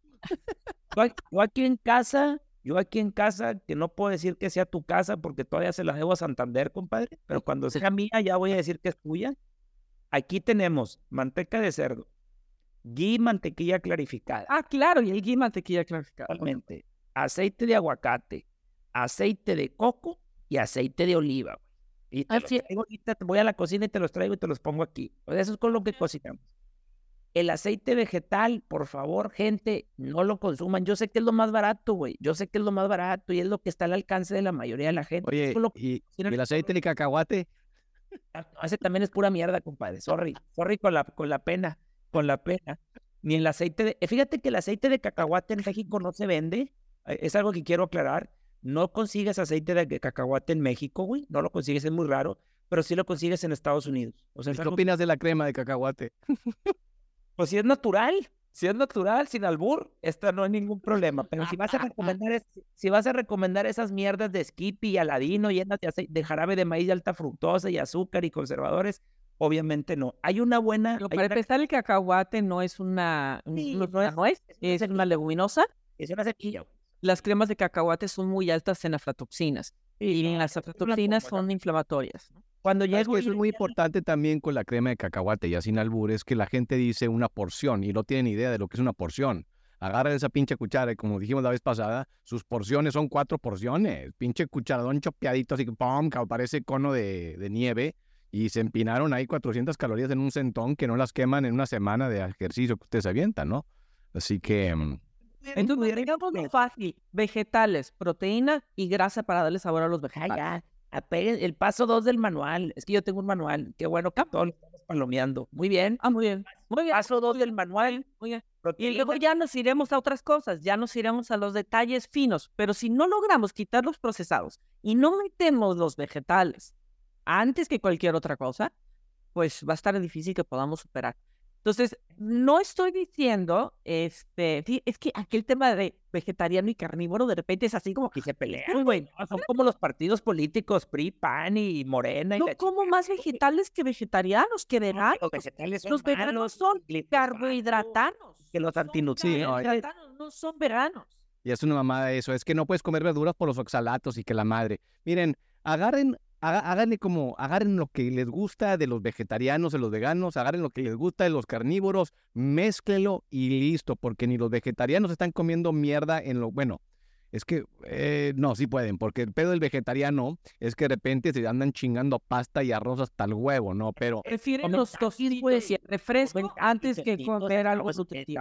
Yo, aquí en casa, yo aquí en casa, que no puedo decir que sea tu casa porque todavía se la debo a Santander, compadre, pero cuando sea mía ya voy a decir que es tuya. Aquí tenemos manteca de cerdo, ghee mantequilla clarificada, Ah, claro, y el ghee mantequilla clarificada. actualmente, aceite de aguacate, aceite de coco y aceite de oliva. Y te los Así es. traigo ahorita, voy a la cocina y te los traigo y te los pongo aquí. O sea, eso es con lo que cocinamos. El aceite vegetal, por favor, gente, no lo consuman. Yo sé que es lo más barato, güey. Yo sé que es lo más barato y es lo que está al alcance de la mayoría de la gente. Oye, lo que y, y el aceite de cacahuate, Ah, Ese también es pura mierda, compadre. Sorry. Sorry con la, con la pena. Con la pena. Ni el aceite de. Fíjate que el aceite de cacahuate en México no se vende. eh, Es algo que quiero aclarar. No consigues aceite de cacahuate en México, güey. No lo consigues, es muy raro. Pero sí lo consigues en Estados Unidos. O sea, es ¿qué algo- opinas de la crema de cacahuate? <laughs> pues si es natural. Si es natural, sin albur, esta no hay ningún problema. Pero si vas a recomendar, es- si vas a recomendar esas mierdas de Skippy y Aladino llenas de, de jarabe de maíz de alta fructosa y azúcar y conservadores, obviamente no. Hay una buena, Pero para una- empezar, el cacahuate no es una, Sí, no es no una es- es es una leguminosa. es una semilla. Las cremas de cacahuate son muy altas en aflatoxinas y las aflatoxinas son inflamatorias. Cuando ¿Sabes llego que y eso es muy importante también con la crema de cacahuate, ya sin albur, es que la gente dice una porción y no tienen idea de lo que es una porción. Agarran esa pinche cuchara y como dijimos la vez pasada, sus porciones son cuatro porciones. Pinche cucharadón chopeadito, así que pum, parece cono de, de nieve. Y se empinaron ahí 400 calorías en un centón que no las queman en una semana de ejercicio que ustedes avientan, ¿no? Así que... Entonces, digámoslo fácil, vegetales, proteína y grasa para darle sabor a los Ay, vegetales. ya, el paso dos del manual. Es que yo tengo un manual. Qué bueno estamos palomeando. Muy bien. Ah, muy bien. Muy bien. Paso dos del manual. Muy bien. Y luego ya nos iremos a otras cosas, ya nos iremos a los detalles finos, pero si no logramos quitar los procesados y no metemos los vegetales antes que cualquier otra cosa, pues va a estar difícil que podamos superar. Entonces, no estoy diciendo, este, sí, es que aquel tema de vegetariano y carnívoro de repente es así como Y se pelean. Uy, güey, ¿no? Son como los partidos políticos, PRI, PAN y Morena. y no como más vegetales que vegetarianos, que No, veganos. Los vegetales son Los veganos son carbohidratanos. Que los antinutrientes. no, carbohidratanos, no son veganos. Y es una mamada eso, es que no puedes comer verduras por los oxalatos y que la madre. Miren, agarren, háganle como, agarren lo que les gusta de los vegetarianos, de los veganos, agarren lo que les gusta de los carnívoros, mézclelo y listo, porque ni los vegetarianos están comiendo mierda en lo, bueno, es que, eh, no, sí pueden, porque el pedo del vegetariano es que de repente se andan chingando pasta y arroz hasta el huevo, ¿no? Pero Prefieren los tostitos y el refresco antes que comer algo nutritivo.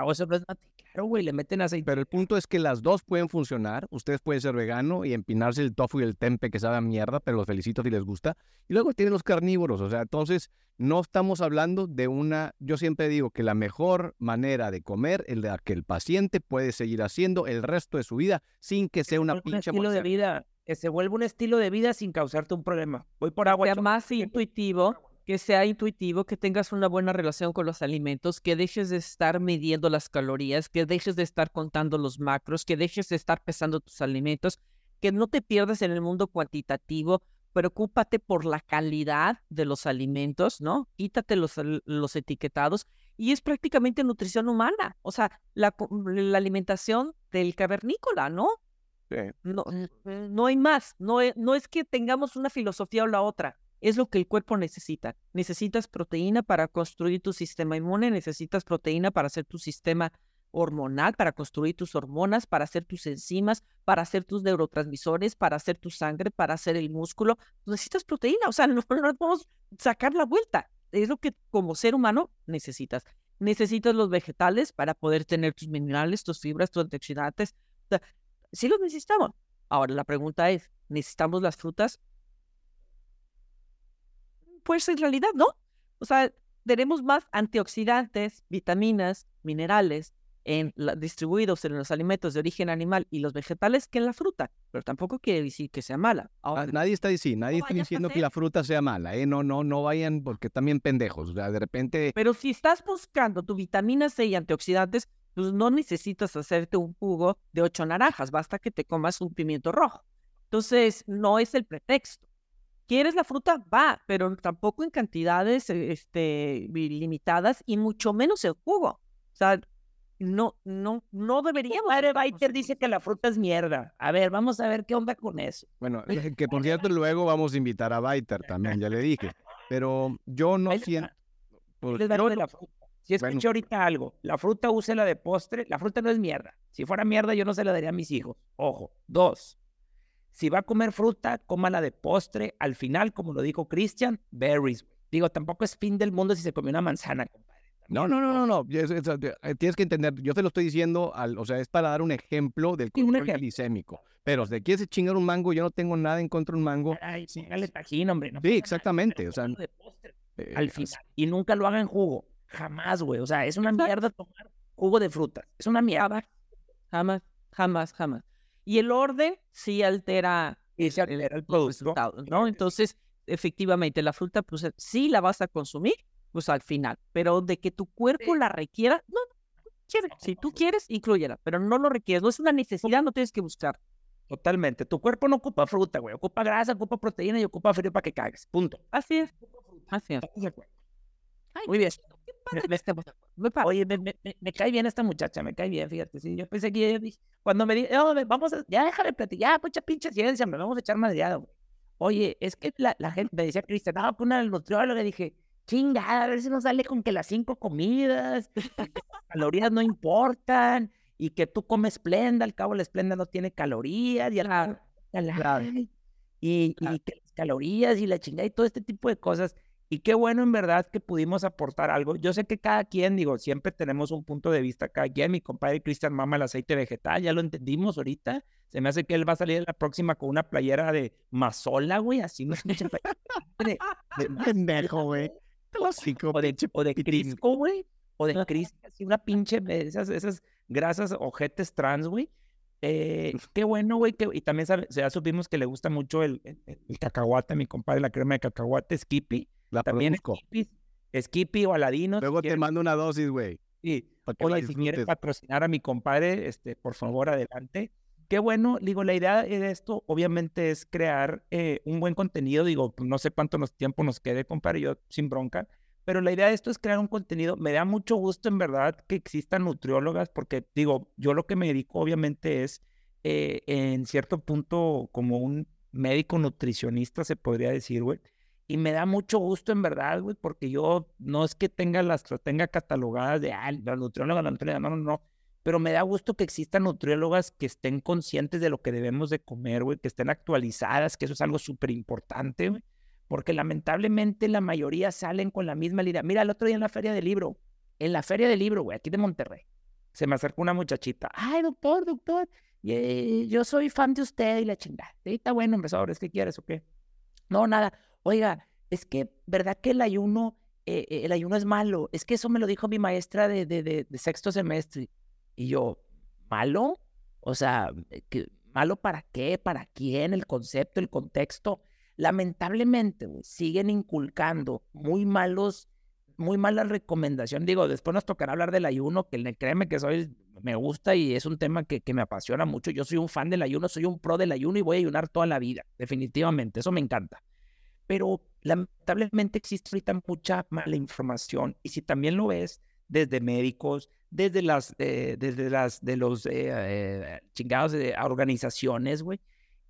Claro, güey, le meten aceite. Pero el punto es que las dos pueden funcionar. Ustedes pueden ser vegano y empinarse el tofu y el tempe que sabe a mierda, pero los felicito si les gusta. Y luego tienen los carnívoros. O sea, entonces no estamos hablando de una. Yo siempre digo que la mejor manera de comer es la que el paciente puede seguir haciendo el resto de su vida sin que sea una un pinche estilo de vida. Que se vuelva un estilo de vida sin causarte un problema. Voy por agua. sea más intuitivo, que sea intuitivo, que tengas una buena relación con los alimentos, que dejes de estar midiendo las calorías, que dejes de estar contando los macros, que dejes de estar pesando tus alimentos, que no te pierdas en el mundo cuantitativo, preocúpate por la calidad de los alimentos, ¿no? Quítate los, los etiquetados y es prácticamente nutrición humana, o sea, la, alimentación del cavernícola, ¿no? No, no hay más. No, no es que tengamos una filosofía o la otra. Es lo que el cuerpo necesita. Necesitas proteína para construir tu sistema inmune, necesitas proteína para hacer tu sistema hormonal, para construir tus hormonas, para hacer tus enzimas, para hacer tus neurotransmisores, para hacer tu sangre, para hacer el músculo. Necesitas proteína, o sea, <laughs> no, no podemos sacar la vuelta. Es lo que como ser humano necesitas. Necesitas los vegetales para poder tener tus minerales, tus fibras, tus antioxidantes. O sí los necesitamos. Ahora la pregunta es, ¿necesitamos las frutas? Pues en realidad no. O sea, tenemos más antioxidantes, vitaminas, minerales en la- distribuidos en los alimentos de origen animal y los vegetales que en la fruta, pero tampoco quiere decir que sea mala. Ah, Ahora, Nadie está diciendo, nadie está diciendo que la fruta sea mala, ¿eh? No, no, no vayan porque también pendejos. O sea, de repente Pero si estás buscando tu vitamina C y antioxidantes, pues no necesitas hacerte un jugo de ocho naranjas, basta que te comas un pimiento rojo. Entonces, no es el pretexto. ¿Quieres la fruta? Va, pero tampoco en cantidades eh, este, limitadas y mucho menos el jugo. O sea, no, no, no deberíamos. Madre Baiter dice que la fruta es mierda. A ver, vamos a ver qué onda con eso. Bueno, <laughs> <laughs> que por cierto luego vamos a invitar a Baiter también, ya le dije. Pero yo no siento... pues, les yo de la fruta. Si escuché Bueno. ahorita algo, la fruta úsela de postre, la fruta no es mierda. Si fuera mierda, yo no se la daría a mis hijos. Ojo. Dos, si va a comer fruta, cómala de postre. Al final, como lo dijo Christian, berries. Digo, tampoco es fin del mundo si se comió una manzana, compadre. No, no, no, no, no. es- es- eh, tienes que entender, yo te lo estoy diciendo, al, o sea, es para dar un ejemplo del Sí, un control ejemplo. glicémico. Pero si quieres chingar un mango, yo no tengo nada en contra de un mango. Ay, sí, dale tajín, hombre. no Sí, nada, exactamente, o sea, de postre. eh, al final. Y nunca lo haga en jugo. Jamás, güey. O sea, es una mierda tomar jugo de fruta. Es una mierda. Jamás, jamás, jamás. Y el orden sí altera Y se altera el producto. ¿no? Entonces, efectivamente, la fruta, pues eh, sí la vas a consumir, pues al final, pero de que tu cuerpo la requiera, no, no quiere. Si tú quieres, incluyela, pero no lo requieres, no es una necesidad, no tienes que buscar. Totalmente. Tu cuerpo no ocupa fruta, güey. Ocupa grasa, ocupa proteína y ocupa frío para que cagues. Punto. Así es, así es. ¿Estamos de acuerdo? Ay, Muy bien. padre. Oye, me, me- me- cae bien esta muchacha, me cae bien, fíjate. Sí, yo pensé que ella cuando me dijo, vamos a, ya déjame platicar, ya, mucha pinche ciencia, me vamos a echar madreada, güey. oye, es que la, la gente me decía, Cristian, no, con una nutrióloga, dije, chingada, a ver si nos sale con que las cinco comidas, <laughs> calorías no importan, y que tú comes Splenda, al cabo la Splenda no tiene calorías, y, al, y, y que las calorías y la chingada y todo este tipo de cosas. Y qué bueno en verdad que pudimos aportar algo. Yo sé que cada quien, digo, siempre tenemos un punto de vista, cada quien, mi compadre Cristian mama el aceite vegetal, ya lo entendimos ahorita. Se me hace que él va a salir en la próxima con una playera de mazola, güey, así no escucha de, de <laughs> pendejo, güey. O de, o de Crisco, güey. O de Crisco, así una pinche, esas, esas grasas ojetes trans, güey. Eh, qué bueno, güey. y también sabe, ya supimos que le gusta mucho el, el, cacahuate, mi compadre, la crema de cacahuate, Skippy. La también Skippy, Skippy o Aladino. Luego te mando una dosis, güey. Sí. Oye, si quieres patrocinar a mi compadre, este, por favor, adelante. Qué bueno, digo, la idea de esto obviamente es crear eh, un buen contenido, digo, no sé cuánto nos, tiempo nos quede, compadre, yo sin bronca, pero la idea de esto es crear un contenido. Me da mucho gusto, en verdad, que existan nutriólogas, porque digo, yo lo que me dedico, obviamente, es eh, en cierto punto como un médico nutricionista, se podría decir, güey. Y me da mucho gusto, en verdad, güey, porque yo no es que tenga las tenga catalogadas de, ah, la nutrióloga, la nutrióloga, no, no, no. Pero me da gusto que existan nutriólogas que estén conscientes de lo que debemos de comer, güey, que estén actualizadas, que eso es algo súper importante, güey porque lamentablemente la mayoría salen con la misma idea. Mira, el otro día en la feria del libro, en la feria del libro, güey, aquí de Monterrey, se me acercó una muchachita. Ay, doctor, doctor, yo soy fan de usted y la chingada. Sí, está bueno, empezó, ¿es que quieres o qué? No, nada. Oiga, es que, ¿verdad que el ayuno, eh, eh, el ayuno es malo? Es que eso me lo dijo mi maestra de, sexto semestre. Y yo, ¿malo? O sea, ¿malo para qué? ¿Para quién? El concepto, el contexto lamentablemente, siguen inculcando muy malos, muy malas recomendaciones. Digo, después nos tocará hablar del ayuno, que créeme que soy, me gusta y es un tema que, que me apasiona mucho. Yo soy un fan del ayuno, soy un pro del ayuno y voy a ayunar toda la vida, definitivamente, eso me encanta. Pero lamentablemente existe ahorita mucha mala información y si también lo ves desde médicos, desde las, eh, desde las, de los eh, eh, chingados de organizaciones, güey.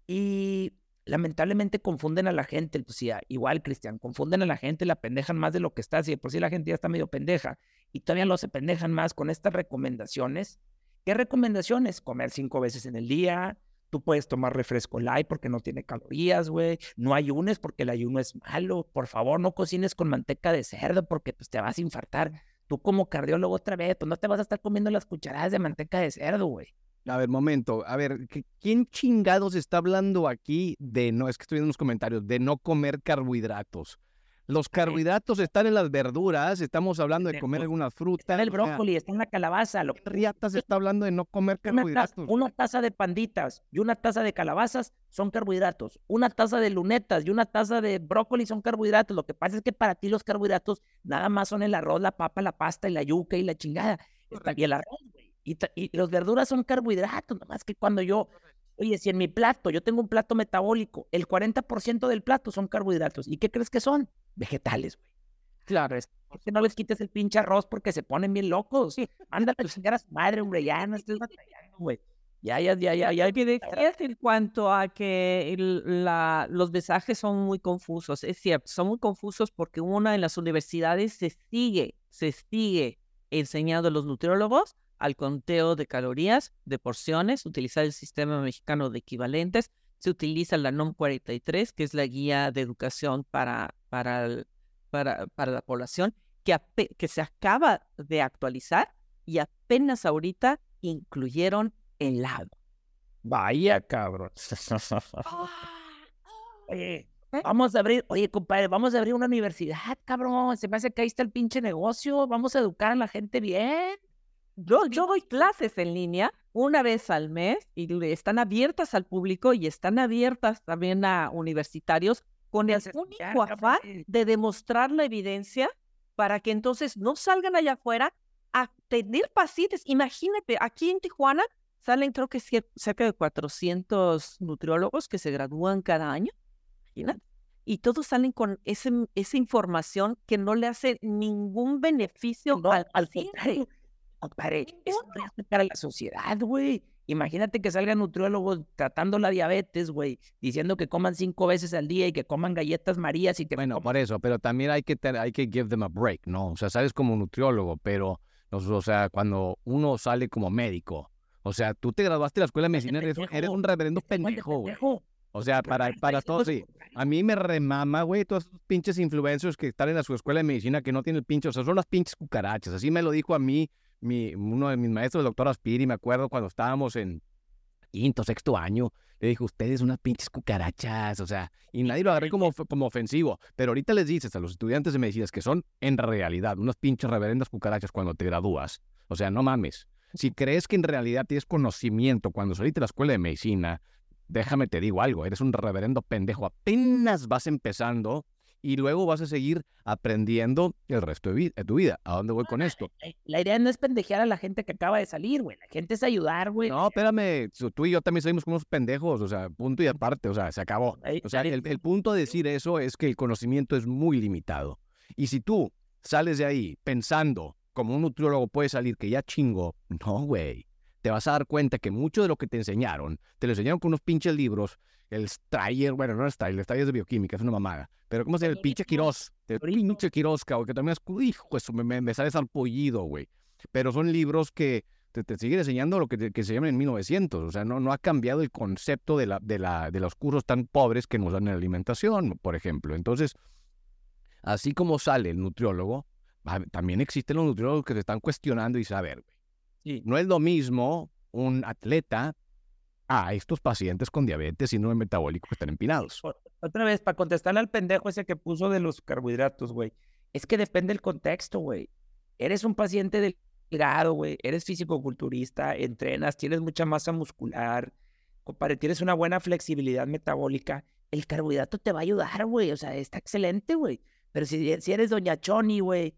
Y lamentablemente confunden a la gente, pues sí, igual Cristian, confunden a la gente, la pendejan más de lo que está, si por sí la gente ya está medio pendeja y todavía lo se pendejan más con estas recomendaciones. ¿Qué recomendaciones? Comer cinco veces en el día, tú puedes tomar refresco light porque no tiene calorías, güey, no ayunes porque el ayuno es malo, por favor no cocines con manteca de cerdo porque pues te vas a infartar. Tú como cardiólogo otra vez, pues no te vas a estar comiendo las cucharadas de manteca de cerdo, güey. A ver, momento. A ver, ¿quién chingados está hablando aquí de no? Es que estoy viendo unos comentarios de no comer carbohidratos. Los carbohidratos están en las verduras, estamos hablando de comer algunas frutas. Está en el brócoli, está en la calabaza. Lo... Riatas está hablando de no comer carbohidratos. Una taza, de panditas y una taza de calabazas son carbohidratos. Una taza de lunetas y una taza de brócoli son carbohidratos. Lo que pasa es que para ti los carbohidratos nada más son el arroz, la papa, la pasta y la yuca y la chingada. Está, y el arroz, y, y los verduras son carbohidratos, nomás que cuando yo, oye, si en mi plato, yo tengo un plato metabólico, el 40% del plato son carbohidratos. ¿Y qué crees que son? Vegetales, güey. Claro, es que no les quites el pinche arroz porque se ponen bien locos. Sí, ándale a chingar a su madre, hombre, ya no estés batallando, güey. Ya, ya, ya, ya, ya. En cuanto a que la, los mensajes son muy confusos, es cierto, son muy confusos porque una en las universidades se sigue, se sigue enseñando a los nutriólogos al conteo de calorías, de porciones, utilizar el sistema mexicano de equivalentes, se utiliza la NOM 43, que es la guía de educación para, para, para, para la población, que, que se acaba de actualizar y apenas ahorita incluyeron helado. Vaya, cabrón. <laughs> oye, ¿Eh? vamos a abrir, oye, compadre, vamos a abrir una universidad, cabrón. Se me hace que ahí está el pinche negocio. Vamos a educar a la gente bien. Yo, yo doy clases en línea una vez al mes y están abiertas al público y están abiertas también a universitarios con el único afán de demostrar la evidencia para que entonces no salgan allá afuera a tener pacientes. Imagínate, aquí en Tijuana salen creo que cerca de 400 nutriólogos que se gradúan cada año. Y todos salen con ese, esa información que no le hace ningún beneficio al, al compadre, eso es para la sociedad, güey. Imagínate que salgan nutriólogos tratando la diabetes, güey, diciendo que coman cinco veces al día y que coman galletas marías y que... Bueno, por eso, pero también hay que, hay que give them a break, ¿no? O sea, sales como nutriólogo, pero, o sea, cuando uno sale como médico, o sea, tú te graduaste de la escuela de medicina, eres, eres un reverendo <laughs> pendejo, güey. O sea, para, para todos, sí. A mí me remama, güey, todos esos pinches influencers que están en la su escuela de medicina que no tienen el pinche, o sea, son las pinches cucarachas. Así me lo dijo a mí mi, uno de mis maestros, el doctor Aspiri, me acuerdo cuando estábamos en quinto, sexto año, le dijo, ustedes unas pinches cucarachas, o sea, y nadie lo agarré como, como ofensivo, pero ahorita les dices a los estudiantes de medicina que son en realidad unas pinches reverendas cucarachas cuando te gradúas, o sea, no mames. Si crees que en realidad tienes conocimiento cuando saliste de la escuela de medicina, déjame te digo algo, eres un reverendo pendejo, apenas vas empezando y luego vas a seguir aprendiendo el resto de, tu vida. ¿A dónde voy con esto? La idea no es pendejear a la gente que acaba de salir, güey. La gente es ayudar, güey. No, espérame, tú y yo también salimos como unos pendejos, o sea, punto y aparte, o sea, se acabó. O sea, el, el punto de decir eso es que el conocimiento es muy limitado. Y si tú sales de ahí pensando como un nutriólogo puede salir que ya chingo, no, güey te vas a dar cuenta que mucho de lo que te enseñaron, te lo enseñaron con unos pinches libros, el Strayer, bueno, no es Strayer, el Strayer es de bioquímica, es una mamada, pero ¿cómo se llama? El pinche Quirós, el pinche Quirós, que también es, hijo, eso me, me, me sale salpollido, güey. Pero son libros que te, te siguen enseñando lo que, que se llaman en 1900, o sea, no, no ha cambiado el concepto de, la, de, la, de los cursos tan pobres que nos dan en alimentación, por ejemplo. Entonces, así como sale el nutriólogo, también existen los nutriólogos que se están cuestionando y saber, güey no es lo mismo un atleta a estos pacientes con diabetes, síndrome metabólico que están empinados. Otra vez, para contestarle al pendejo ese que puso de los carbohidratos, güey. Es que depende del contexto, güey. Eres un paciente delgado, güey. Eres físico-culturista, entrenas, tienes mucha masa muscular, compadre, tienes una buena flexibilidad metabólica. El carbohidrato te va a ayudar, güey. O sea, está excelente, güey. Pero si, si eres doña Choni, güey,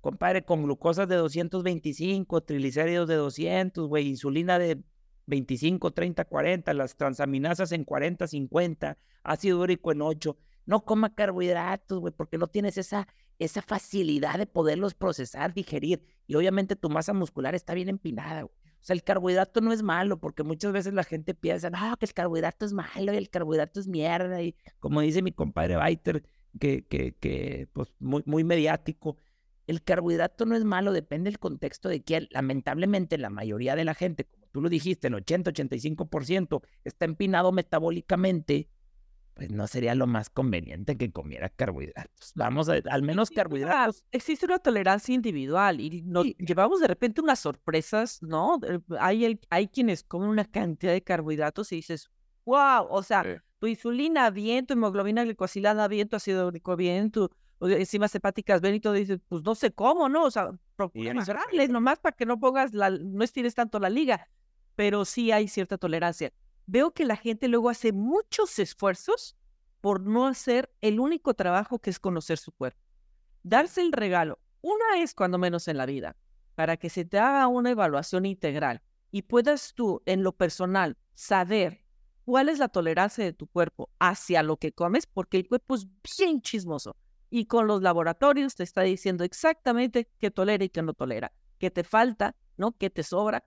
compadre, con glucosas de 225, triglicéridos de 200, güey, insulina de 25, 30, 40, las transaminasas en 40, 50, ácido úrico en 8. No coma carbohidratos, güey, porque no tienes esa, esa facilidad de poderlos procesar, digerir. Y obviamente tu masa muscular está bien empinada, güey. O sea, el carbohidrato no es malo, porque muchas veces la gente piensa, no, que el carbohidrato es malo y el carbohidrato es mierda. Y como dice mi compadre Baiter, que, que, que pues muy, muy mediático, el carbohidrato no es malo, depende del contexto de que lamentablemente la mayoría de la gente, como tú lo dijiste, el 80-85% está empinado metabólicamente, pues no sería lo más conveniente que comiera carbohidratos. Vamos a, al menos carbohidratos. Existe una tolerancia individual y nos llevamos de repente unas sorpresas, ¿no? Hay, hay quienes comen una cantidad de carbohidratos y dices, wow, o sea, tu insulina bien, tu hemoglobina glicosilada bien, tu ácido úrico bien, tu enzimas hepáticas ven y todo, dices, pues no sé cómo, ¿no? O sea, procura nomás para que no pongas la, no estires tanto la liga, pero sí hay cierta tolerancia. Veo que la gente luego hace muchos esfuerzos por no hacer el único trabajo que es conocer su cuerpo. Darse el regalo, una vez cuando menos en la vida, para que se te haga una evaluación integral y puedas tú, en lo personal, saber cuál es la tolerancia de tu cuerpo hacia lo que comes, porque el cuerpo es bien chismoso y con los laboratorios te está diciendo exactamente qué tolera y qué no tolera, qué te falta, ¿no? ¿Qué te sobra?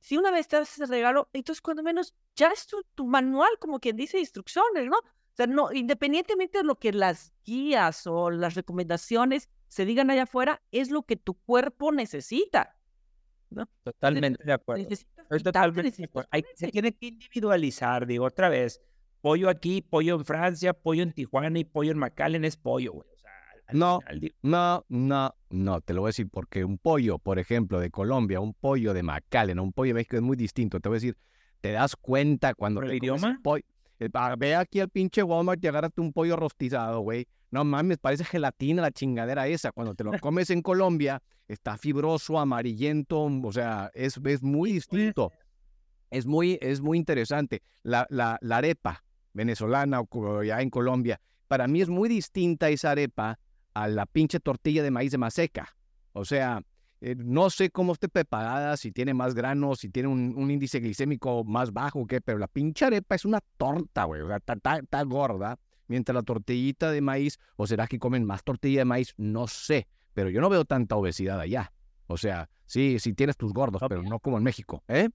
Si una vez te haces regalo, entonces cuando menos ya es tu, manual, como quien dice, instrucciones, ¿no? O sea, no, independientemente de lo que las guías o las recomendaciones se digan allá afuera, es lo que tu cuerpo necesita. ¿no? Totalmente de acuerdo. Totalmente de acuerdo. se tiene que individualizar, digo, otra vez, pollo aquí, pollo en Francia, pollo en Tijuana y pollo en McAllen es pollo, güey. No, no, no, no, te lo voy a decir, porque un pollo, por ejemplo, de Colombia, un pollo de McAllen, un pollo de México es muy distinto. Te voy a decir, te das cuenta cuando... el idioma? Pollo, eh, ve aquí al pinche Walmart y agárrate un pollo rostizado, güey. No mames, parece gelatina la chingadera esa. Cuando te lo <laughs> comes en Colombia, está fibroso, amarillento, o sea, es, es muy distinto. Es muy, es muy interesante. La, la, la arepa venezolana o ya en Colombia, para mí es muy distinta esa arepa a la pinche tortilla de maíz de maseca. O sea, eh, no sé cómo esté preparada, si tiene más granos, si tiene un, índice glicémico más bajo o qué, pero la pinche arepa es una torta, güey. O sea, está, gorda. Mientras la tortillita de maíz, o será que comen más tortilla de maíz, no sé. Pero yo no veo tanta obesidad allá. O sea, sí, sí tienes tus gordos, pero no como en México, ¿eh?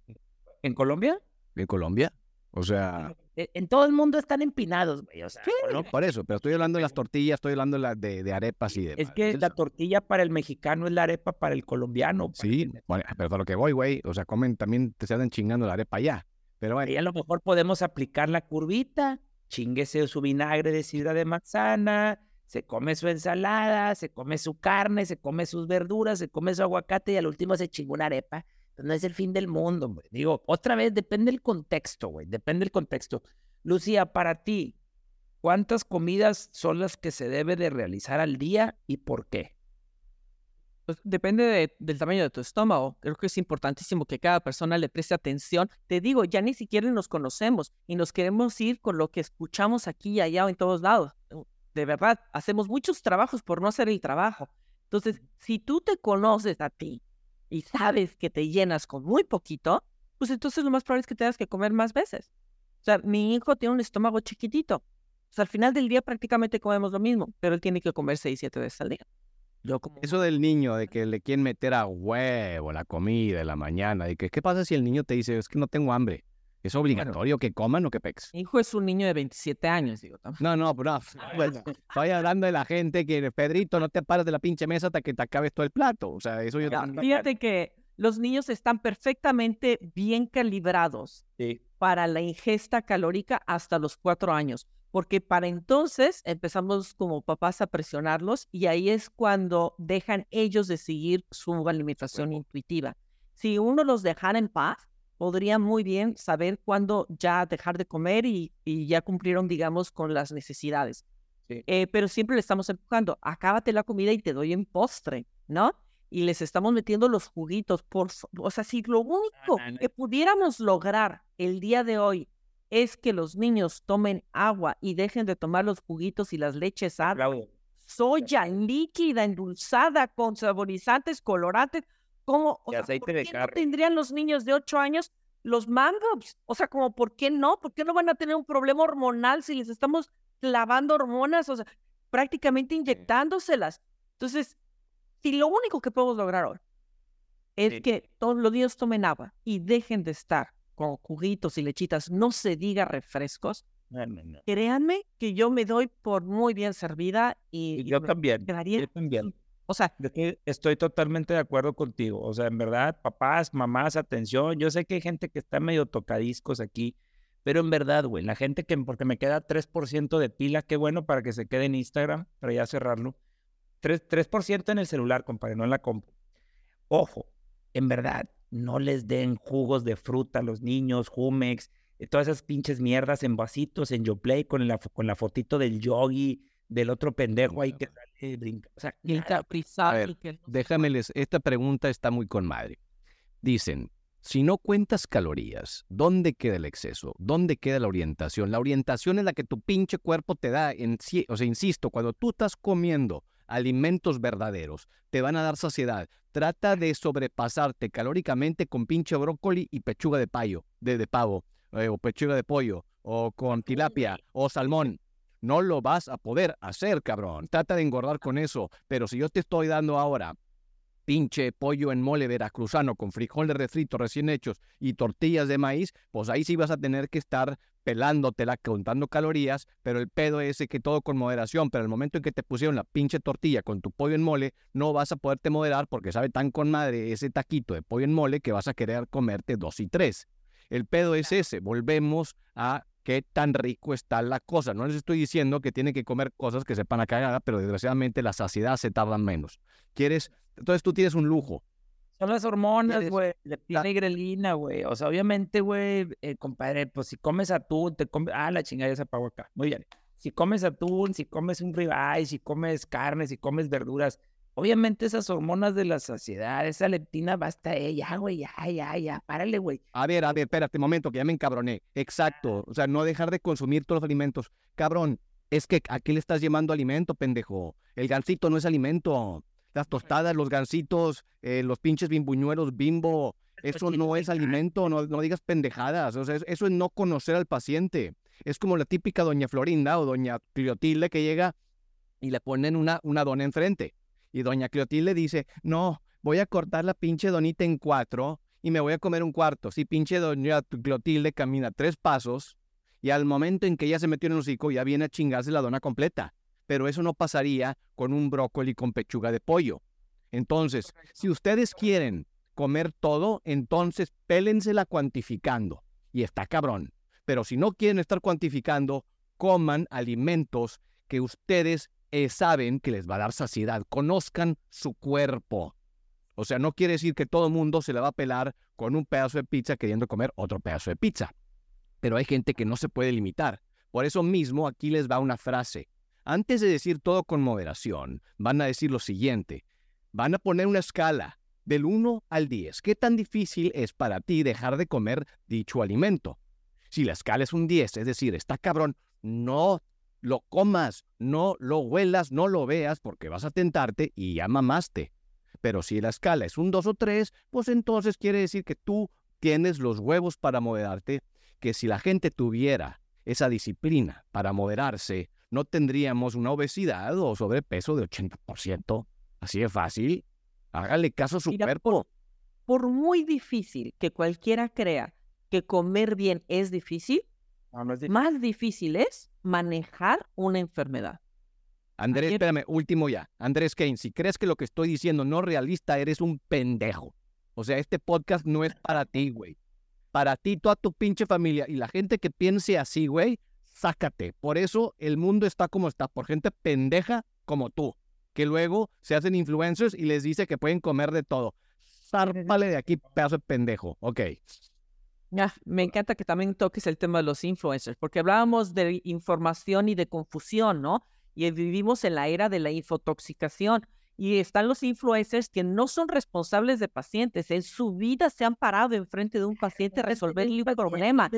¿En Colombia? En Colombia. O sea, E- En todo el mundo están empinados, güey. O sea, sí, Colombia- por eso, pero estoy hablando de las tortillas, estoy hablando de, la- de, de arepas y demás. Es que la tortilla para el mexicano es la arepa para el colombiano. para Sí, bueno, pero a lo que voy, güey, o sea, comen también, te se andan chingando la arepa allá. Pero bueno, Ahí a lo mejor podemos aplicar la curvita, chinguese su vinagre de sidra de manzana, se come su ensalada, se come su carne, se come sus verduras, se come su aguacate y al último se chingó una arepa. Pues no es el fin del mundo, güey. Digo, otra vez, depende del contexto, güey, depende del contexto. Lucía, para ti, ¿cuántas comidas son las que se debe de realizar al día y por qué? Pues depende de- del tamaño de tu estómago. Creo que es importantísimo que cada persona le preste atención. Te digo, ya ni siquiera nos conocemos y nos queremos ir con lo que escuchamos aquí y allá o en todos lados. De verdad, hacemos muchos trabajos por no hacer el trabajo. Entonces, si tú te conoces a ti y sabes que te llenas con muy poquito, pues entonces lo más probable es que tengas que comer más veces. O sea, mi hijo tiene un estómago chiquitito. O sea, al final del día prácticamente comemos lo mismo, pero él tiene que comer 6, 7 veces al día. Yo eso del niño, de que le quieren meter a huevo la comida en la mañana, de que, ¿qué pasa si el niño te dice, es que no tengo hambre? ¿Es obligatorio que coman o que pex? Mi hijo es un niño de 27 años, digo. No, no, pero no, <laughs> bueno, estoy hablando de la gente que, Pedrito, no te pares de la pinche mesa hasta que te acabes todo el plato. O sea, eso yo Ya, también- Fíjate que los niños están perfectamente bien calibrados Sí. para la ingesta calórica hasta los cuatro años, porque para entonces empezamos como papás a presionarlos y ahí es cuando dejan ellos de seguir su alimentación intuitiva. Si uno los dejara en paz, podría muy bien saber cuándo ya dejar de comer y, y ya cumplieron, digamos, con las necesidades. Sí. Eh, pero siempre le estamos empujando, acábate la comida y te doy en postre, ¿no? Y les estamos metiendo los juguitos. Por, o sea, si lo único no, no. que pudiéramos lograr el día de hoy es que los niños tomen agua y dejen de tomar los juguitos y las leches agua, Aplaudo. soya líquida, endulzada, con saborizantes, colorantes, ¿cómo? O Y sea, aceite ¿por de qué no tendrían los niños de 8 años los mangos? O sea, como, ¿por qué no? ¿Por qué no van a tener un problema hormonal si les estamos clavando hormonas? O sea, prácticamente inyectándoselas. Entonces, si lo único que podemos lograr hoy es Sí. que todos los días tomen agua y dejen de estar con juguitos y lechitas, no se diga refrescos, No, no, no. créanme que yo me doy por muy bien servida y, Y yo también. Yo también. O sea, estoy totalmente de acuerdo contigo. O sea, en verdad, papás, mamás, atención. Yo sé que hay gente que está medio tocadiscos aquí, pero en verdad, güey, la gente que, porque me queda 3% de pila, qué bueno para que se quede en Instagram, para ya cerrarlo. 3%, 3% en el celular, compadre, no en la compu. Ojo, en verdad, no les den jugos de fruta a los niños, Jumex, todas esas pinches mierdas en vasitos, en YoPlay, con la, con la fotito del yogi, del otro pendejo ahí que sale brinca. O sea, el nada. caprizado. A ver, que no se Déjame les, esta pregunta está muy con madre. Dicen, si no cuentas calorías, ¿dónde queda el exceso? ¿Dónde queda la orientación? La orientación es la que tu pinche cuerpo te da. En, o sea, insisto, cuando tú estás comiendo alimentos verdaderos, te van a dar saciedad. Trata de sobrepasarte calóricamente con pinche brócoli y pechuga de payo, de, de pavo, eh, o pechuga de pollo, o con tilapia, o salmón. No lo vas a poder hacer, cabrón. Trata de engordar con eso. Pero si yo te estoy dando ahora pinche pollo en mole veracruzano con frijoles refritos recién hechos y tortillas de maíz, pues ahí sí vas a tener que estar pelándotela, contando calorías, pero el pedo es que todo con moderación, pero el momento en que te pusieron la pinche tortilla con tu pollo en mole, no vas a poderte moderar porque sabe tan con madre ese taquito de pollo en mole que vas a querer comerte dos y tres. El pedo es ese, volvemos a qué tan rico está la cosa. No les estoy diciendo que tienen que comer cosas que sepan a cagada, pero desgraciadamente la saciedad se tarda menos. ¿Quieres? Entonces tú tienes un lujo. Son las hormonas, güey. Le tiene grelina, güey. O sea, obviamente, güey, eh, compadre, pues si comes atún, te comes. Ah, la chingada ya se apagó acá. Muy bien. Si comes atún, si comes un ribeye, si comes carne, si comes verduras, obviamente esas hormonas de la saciedad, esa leptina, basta, eh, ya, güey, ya, ya, ya, párale, güey. A ver, a ver, espérate un momento, que ya me encabroné. Exacto. O sea, no dejar de consumir todos los alimentos. Cabrón, es que ¿a qué le estás llamando alimento, pendejo? El gansito no es alimento. Las tostadas, los gansitos, eh, los pinches bimbuñuelos bimbo, eso no es alimento, no, no digas pendejadas. O sea, es- eso es no conocer al paciente. Es como la típica doña Florinda o doña Cleotilde que llega y le ponen una, una dona enfrente. Y doña Cleotilde dice, no, voy a cortar la pinche donita en cuatro y me voy a comer un cuarto. Si pinche doña Clotilde camina tres pasos y al momento en que ella se metió en el hocico ya viene a chingarse la dona completa. Pero eso no pasaría con un brócoli con pechuga de pollo. Entonces, si ustedes quieren comer todo, entonces pélensela cuantificando. Y está cabrón. Pero si no quieren estar cuantificando, coman alimentos que ustedes eh, saben que les va a dar saciedad. Conozcan su cuerpo. O sea, no quiere decir que todo el mundo se le va a pelar con un pedazo de pizza queriendo comer otro pedazo de pizza. Pero hay gente que no se puede limitar. Por eso mismo aquí les va una frase. Antes de decir todo con moderación, van a decir lo siguiente. Van a poner una escala del 1 al 10. ¿Qué tan difícil es para ti dejar de comer dicho alimento? Si la escala es un 10, es decir, está cabrón, no lo comas, no lo huelas, no lo veas porque vas a tentarte y ya mamaste. Pero si la escala es un 2 o 3, pues entonces quiere decir que tú tienes los huevos para moderarte, que si la gente tuviera esa disciplina para moderarse, no tendríamos una obesidad o sobrepeso de 80%. Así de fácil. Hágale caso a su Mira, cuerpo. Por muy difícil que cualquiera crea que comer bien es difícil, No, no es difícil. más difícil es manejar una enfermedad. Andrés, Ayer- espérame, último ya. Andrés Kane, si crees que lo que estoy diciendo no es realista, eres un pendejo. O sea, este podcast no es para ti, güey. Para ti, toda tu pinche familia y la gente que piense así, güey, sácate. Por eso el mundo está como está, por gente pendeja como tú, que luego se hacen influencers y les dice que pueden comer de todo. Zárpale de aquí, pedazo de pendejo. Ok. Ah, me encanta que también toques el tema de los influencers, porque hablábamos de información y de confusión, ¿no? Y vivimos en la era de la infotoxicación. Y están los influencers que no son responsables de pacientes. En su vida se han parado enfrente de un paciente a resolverle un problema.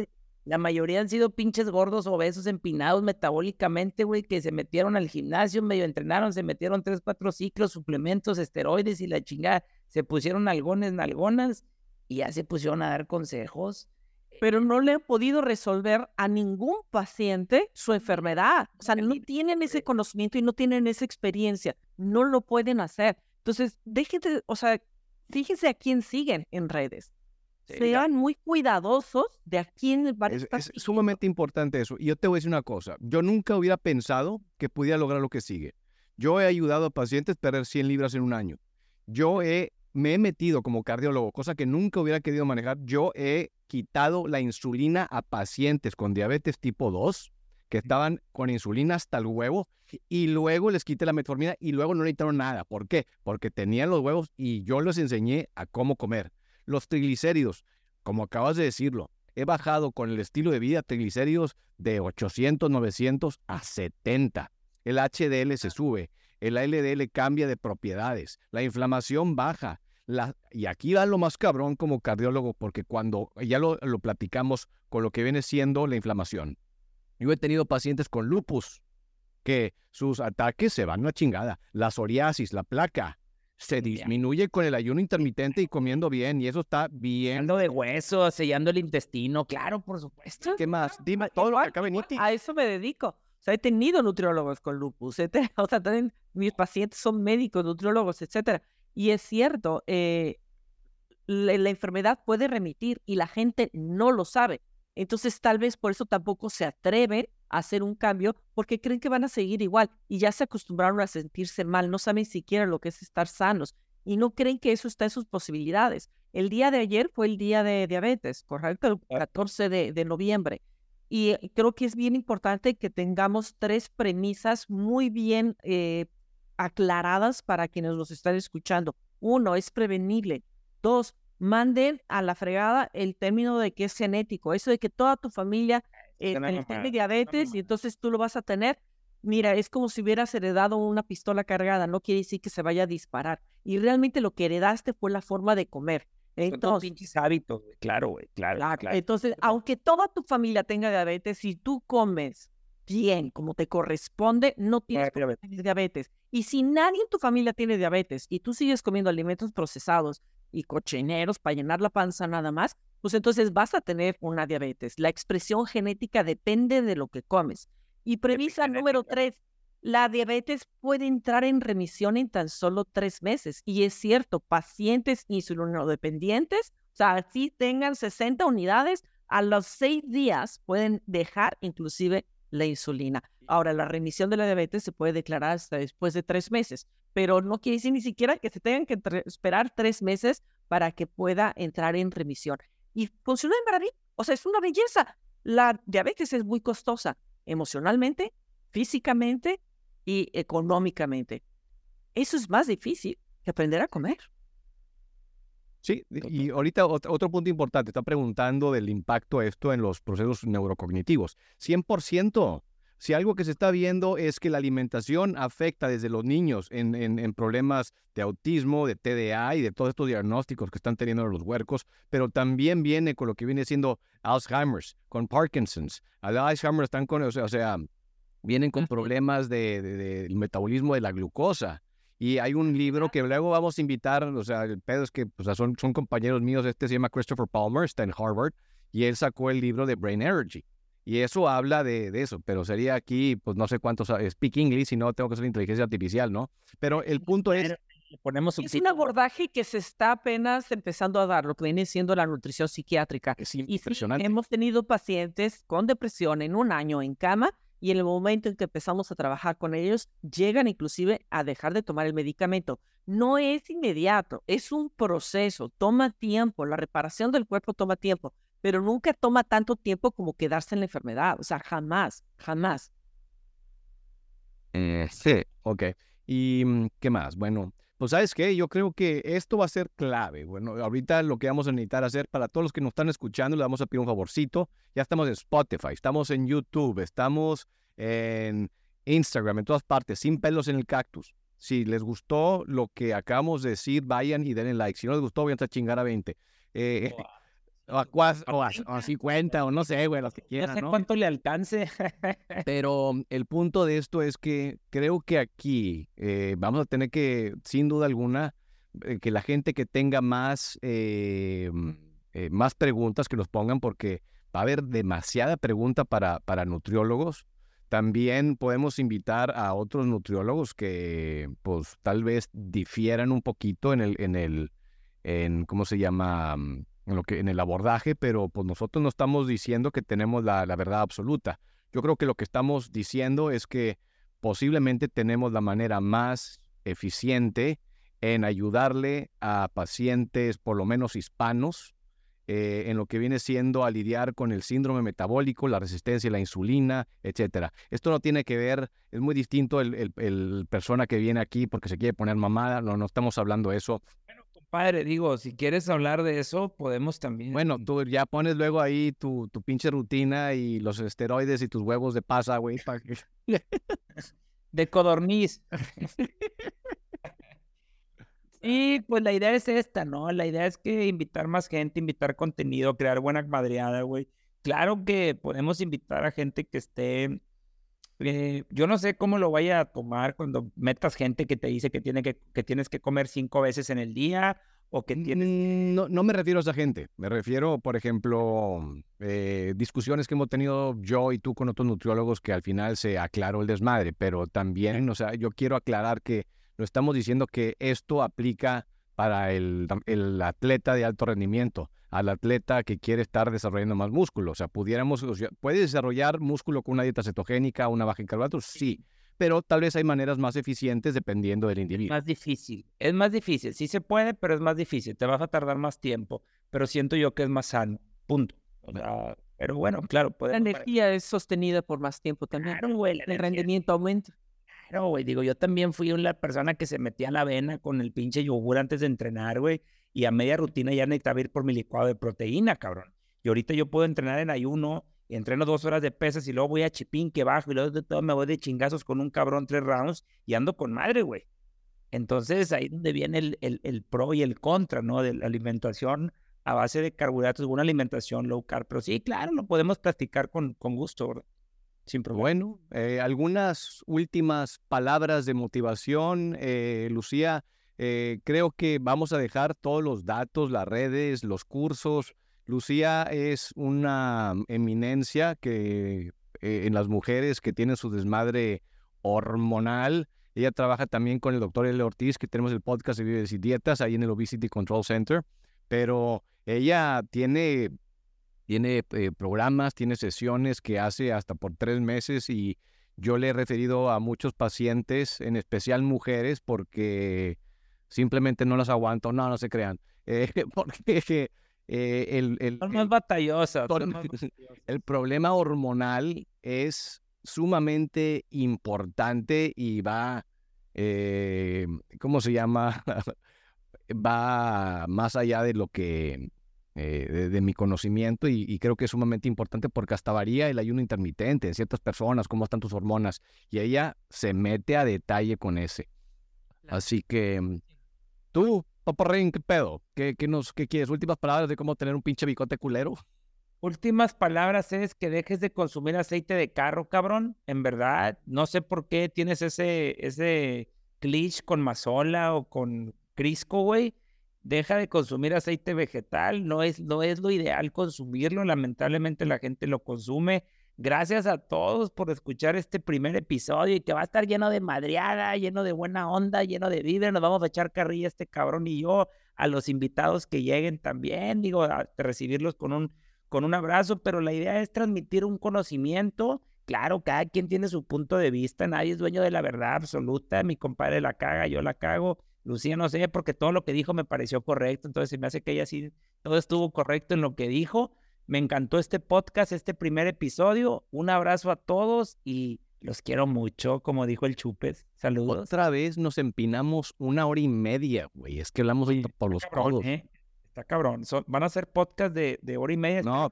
La mayoría han sido pinches gordos, obesos, empinados metabólicamente, güey, que se metieron al gimnasio, medio entrenaron, se metieron tres, cuatro ciclos, suplementos, esteroides y la chingada. Se pusieron algones, nalgonas y ya se pusieron a dar consejos. pero no le han podido resolver a ningún paciente su enfermedad. O sea, no tienen ese conocimiento y no tienen esa experiencia. No lo pueden hacer. Entonces, déjense, o sea, fíjense a quién siguen en redes. Sí, Sean muy cuidadosos de a quién van a Es, estar es siguiendo. sumamente importante eso. Y yo te voy a decir una cosa. Yo nunca hubiera pensado que pudiera lograr lo que sigue. Yo he ayudado a pacientes a perder 100 libras en un año. Yo he, me he metido como cardiólogo, cosa que nunca hubiera querido manejar. Yo he quitado la insulina a pacientes con diabetes tipo 2 que estaban con insulina hasta el huevo y luego les quité la metformina y luego no necesitaron nada. ¿Por qué? Porque tenían los huevos y yo les enseñé a cómo comer. Los triglicéridos, como acabas de decirlo, he bajado con el estilo de vida triglicéridos de 800, 900 a 70. El HDL se sube, el LDL cambia de propiedades, la inflamación baja. La, y aquí va lo más cabrón como cardiólogo, porque cuando ya lo, lo platicamos con lo que viene siendo la inflamación. Yo he tenido pacientes con lupus que sus ataques se van a una chingada. La psoriasis, la placa, se disminuye con el ayuno intermitente y comiendo bien, y eso está bien. Ando de hueso, sellando el intestino, claro, por supuesto. ¿Qué más? Dime todo lo que igual, iti. A eso me dedico. Sea, he tenido nutriólogos con lupus. te- <laughs> o sea, también mis pacientes son médicos, nutriólogos, etcétera. Y es cierto, eh, la, la enfermedad puede remitir y la gente no lo sabe. Entonces, tal vez por eso tampoco se atreven a hacer un cambio porque creen que van a seguir igual y ya se acostumbraron a sentirse mal, no saben siquiera lo que es estar sanos y no creen que eso está en sus posibilidades. El día de ayer fue el día de diabetes, ¿correcto? El 14 de, de noviembre. Y creo que es bien importante que tengamos tres premisas muy bien eh, aclaradas para quienes nos están escuchando. Uno, es prevenible. Dos, manden a la fregada el término de que es genético. Eso de que toda tu familia eh, tiene diabetes y entonces tú lo vas a tener. Mira, es como si hubieras heredado una pistola cargada. No quiere decir que se vaya a disparar. Y realmente lo que heredaste fue la forma de comer. Son todos Entonces, pinches hábitos, güey. Claro, güey. Claro, Claro, claro. Entonces, aunque toda tu familia tenga diabetes, si tú comes bien, como te corresponde, no tienes diabetes. Y si nadie en tu familia tiene diabetes y tú sigues comiendo alimentos procesados y cochineros para llenar la panza nada más, pues entonces vas a tener una diabetes. La expresión genética depende de lo que comes. Y premisa número tres, la diabetes puede entrar en remisión en tan solo tres meses. Y es cierto, pacientes insulinodependientes, o sea, si tengan 60 unidades, a los seis días pueden dejar inclusive la insulina. Ahora, la remisión de la diabetes se puede declarar hasta después de tres meses, pero no quiere decir ni siquiera que se tengan que esperar tres meses para que pueda entrar en remisión. Y funciona de maravilla. O sea, es una belleza. La diabetes es muy costosa emocionalmente, físicamente y económicamente. Eso es más difícil que aprender a comer. Sí, y ahorita otro, punto importante, está preguntando del impacto esto en los procesos neurocognitivos. 100%. Si algo que se está viendo es que la alimentación afecta desde los niños en, en, problemas de autismo, de TDA y de todos estos diagnósticos que están teniendo los huercos, pero también viene con lo que viene siendo Alzheimer's, con Parkinson's. Al Alzheimer están con, o sea, vienen con problemas del de, metabolismo de la glucosa. Y hay un libro que luego vamos a invitar, o sea, el pedo es que son, son compañeros míos, este se llama Christopher Palmer, está en Harvard, y él sacó el libro de Brain Energy. Y eso habla de, de, eso, pero sería aquí, pues no sé cuántos, speak English, si no tengo que ser inteligencia artificial, ¿no? Pero el punto es... Ponemos es un abordaje que se está apenas empezando a dar, lo que viene siendo la nutrición psiquiátrica. Es impresionante. Y hemos tenido pacientes con depresión en un año en cama y en el momento en que empezamos a trabajar con ellos, llegan inclusive a dejar de tomar el medicamento. No es inmediato, es un proceso, toma tiempo, la reparación del cuerpo toma tiempo pero nunca toma tanto tiempo como quedarse en la enfermedad. O sea, jamás, jamás. Eh, sí, ok. ¿Y mm, qué más? Bueno, pues sabes qué, yo creo que esto va a ser clave. Bueno, ahorita lo que vamos a necesitar hacer para todos los que nos están escuchando, le vamos a pedir un favorcito. Ya estamos en Spotify, estamos en YouTube, estamos en Instagram, en todas partes, sin pelos en el cactus. Si les gustó lo que acabamos de decir, vayan y denle like. Si no les gustó, vayan a chingar a 20. Eh, o a, o, a, 50 o no sé, güey, los que quieran, ¿no? cuánto le alcance. Pero el punto de esto es que creo que aquí eh, vamos a tener que, sin duda alguna, eh, que la gente que tenga más, eh, más preguntas que nos pongan, porque va a haber demasiada pregunta para, para nutriólogos. También podemos invitar a otros nutriólogos que, pues, tal vez difieran un poquito en el, en el, en, ¿cómo se llama? En, lo que, en el abordaje, pero pues nosotros no estamos diciendo que tenemos la, la verdad absoluta. Yo creo que lo que estamos diciendo es que posiblemente tenemos la manera más eficiente en ayudarle a pacientes, por lo menos hispanos, eh, en lo que viene siendo a lidiar con el síndrome metabólico, la resistencia a la insulina, etcétera. Esto no tiene que ver, es muy distinto el, el, el, persona que viene aquí porque se quiere poner mamada, no, no estamos hablando de eso padre, digo, si quieres hablar de eso, podemos también. Bueno, tú ya pones luego ahí tu, tu pinche rutina y los esteroides y tus huevos de pasa, güey, para que... <laughs> de codorniz. <laughs> y pues la idea es esta, ¿no? La idea es que invitar más gente, invitar contenido, crear buena madreada, güey. Claro que podemos invitar a gente que esté eh, yo no sé cómo lo vaya a tomar cuando metas gente que te dice que, tiene que, que tienes que comer cinco veces en el día o que tienes... Mm, no, no me refiero a esa gente. Me refiero, por ejemplo, eh, discusiones que hemos tenido yo y tú con otros nutriólogos que al final se aclaró el desmadre, pero también, o sea, yo quiero aclarar que no estamos diciendo que esto aplica para el, el atleta de alto rendimiento al atleta que quiere estar desarrollando más músculo. O sea, pudiéramos, ¿puede desarrollar músculo con una dieta cetogénica, una baja en carbohidratos? Sí, pero tal vez hay maneras más eficientes dependiendo del individuo. Es más difícil, es más difícil. Sí se puede, pero es más difícil. Te vas a tardar más tiempo, pero siento yo que es más sano. Punto. O sea, pero bueno, claro. La energía es sostenida por más tiempo también. Claro, güey. El rendimiento aumenta. Claro, güey. Digo, yo también fui una persona que se metía la avena con el pinche yogur antes de entrenar, güey y a media rutina ya necesitaba ir por mi licuado de proteína, cabrón. Y ahorita yo puedo entrenar en ayuno, entreno dos horas de pesas y luego voy a chipín que bajo y luego de todo me voy de chingazos con un cabrón tres rounds y ando con madre, güey. Entonces ahí es donde viene el, el, el, pro y el contra, ¿no? De la alimentación a base de carbohidratos, una alimentación low carb. Pero sí, claro, lo podemos practicar con, con gusto, ¿verdad? Sin. Bueno, eh, algunas últimas palabras de motivación, eh, Lucía. Eh, creo que vamos a dejar todos los datos, las redes, los cursos. Lucía es una eminencia que eh, en las mujeres que tienen su desmadre hormonal. Ella trabaja también con el doctor L. Ortiz, que tenemos el podcast de Vives y Dietas ahí en el Obesity Control Center. Pero ella tiene, tiene eh, programas, tiene sesiones que hace hasta por tres meses y yo le he referido a muchos pacientes, en especial mujeres, porque simplemente no las aguanto. No, no se crean. Eh, <laughs> porque eh, el, el, son más <laughs> batallosas. El problema hormonal es sumamente importante y va, eh, ¿cómo se llama? <laughs> va más allá de lo que, eh, de, mi conocimiento y, y, creo que es sumamente importante porque hasta varía el ayuno intermitente en ciertas personas, cómo están tus hormonas y ella se mete a detalle con ese. Así que mm, tú, Paparrín, ¿qué pedo? ¿Qué, qué, ¿Qué quieres? ¿Últimas palabras de cómo tener un pinche bicote culero? Últimas palabras es que dejes de consumir aceite de carro, cabrón. En verdad, no sé por qué tienes ese, ese glitch con Mazola o con Crisco, güey. Deja de consumir aceite vegetal. No es, no es lo ideal consumirlo. Lamentablemente la gente lo consume. Gracias a todos por escuchar este primer episodio y que va a estar lleno de madriada, lleno de buena onda, lleno de vida. Nos vamos a echar carrilla este cabrón y yo, a los invitados que lleguen también, digo, a recibirlos con un, con un abrazo, pero la idea es transmitir un conocimiento. Claro, cada quien tiene su punto de vista, nadie es dueño de la verdad absoluta. Mi compadre la caga, yo la cago. Lucía no sé, porque todo lo que dijo me pareció correcto, entonces se me hace que ella sí, todo estuvo correcto en lo que dijo me encantó este podcast, este primer episodio. Un abrazo a todos y los quiero mucho, como dijo el Chupes. Saludos. Otra vez nos empinamos una hora y media, güey. Es que hablamos por los codos. ¿eh? Está cabrón. van a ser podcast de, de hora y media. No,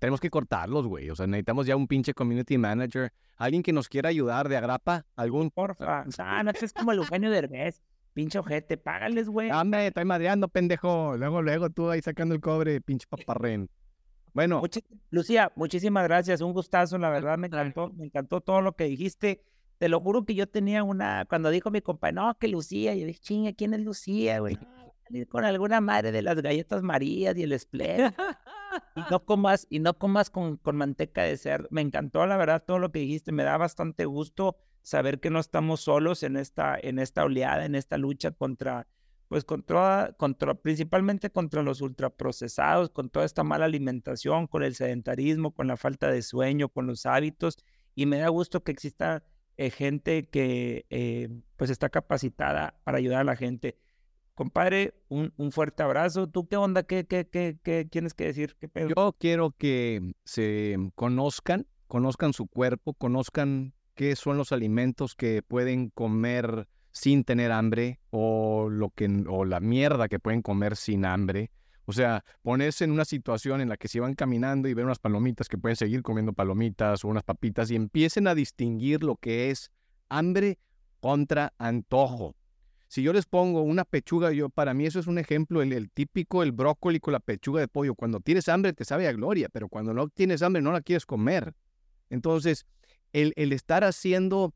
tenemos que cortarlos, güey. O sea, necesitamos ya un pinche community manager. Alguien que nos quiera ayudar de agrapa. ¿Algún? Porfa. Ah, no, es como el Eugenio Derbez. Pinche ojete, págales, güey. Dame, estoy madreando, pendejo. Luego, luego tú ahí sacando el cobre, pinche paparren. Bueno. Lucía, muchísimas gracias. Un gustazo, la verdad, me encantó, me encantó todo lo que dijiste. Te lo juro que yo tenía una, cuando dijo mi compañero, no, que Lucía, yo dije, chinga, ¿quién es Lucía, güey? <laughs> Con alguna madre de las galletas Marías y el Split. y no <laughs> comas, y no comas con, con manteca de cerdo. Me encantó, la verdad, todo lo que dijiste. Me da bastante gusto saber que no estamos solos en esta, en esta oleada, en esta lucha contra pues contra, contra, principalmente contra los ultraprocesados, con toda esta mala alimentación, con el sedentarismo, con la falta de sueño, con los hábitos. Y me da gusto que exista eh, gente que eh, pues está capacitada para ayudar a la gente. Compadre, un, un fuerte abrazo. ¿Tú qué onda? ¿Qué, qué, qué, qué tienes que decir? ¿Qué Yo quiero que se conozcan, conozcan su cuerpo, conozcan qué son los alimentos que pueden comer sin tener hambre o, lo que, o la mierda que pueden comer sin hambre. O sea, ponerse en una situación en la que se van caminando y ven unas palomitas que pueden seguir comiendo palomitas o unas papitas y empiecen a distinguir lo que es hambre contra antojo. Si yo les pongo una pechuga, yo para mí eso es un ejemplo, el, típico, el brócoli con la pechuga de pollo. Cuando tienes hambre te sabe a gloria, pero cuando no tienes hambre no la quieres comer. Entonces, el, el estar haciendo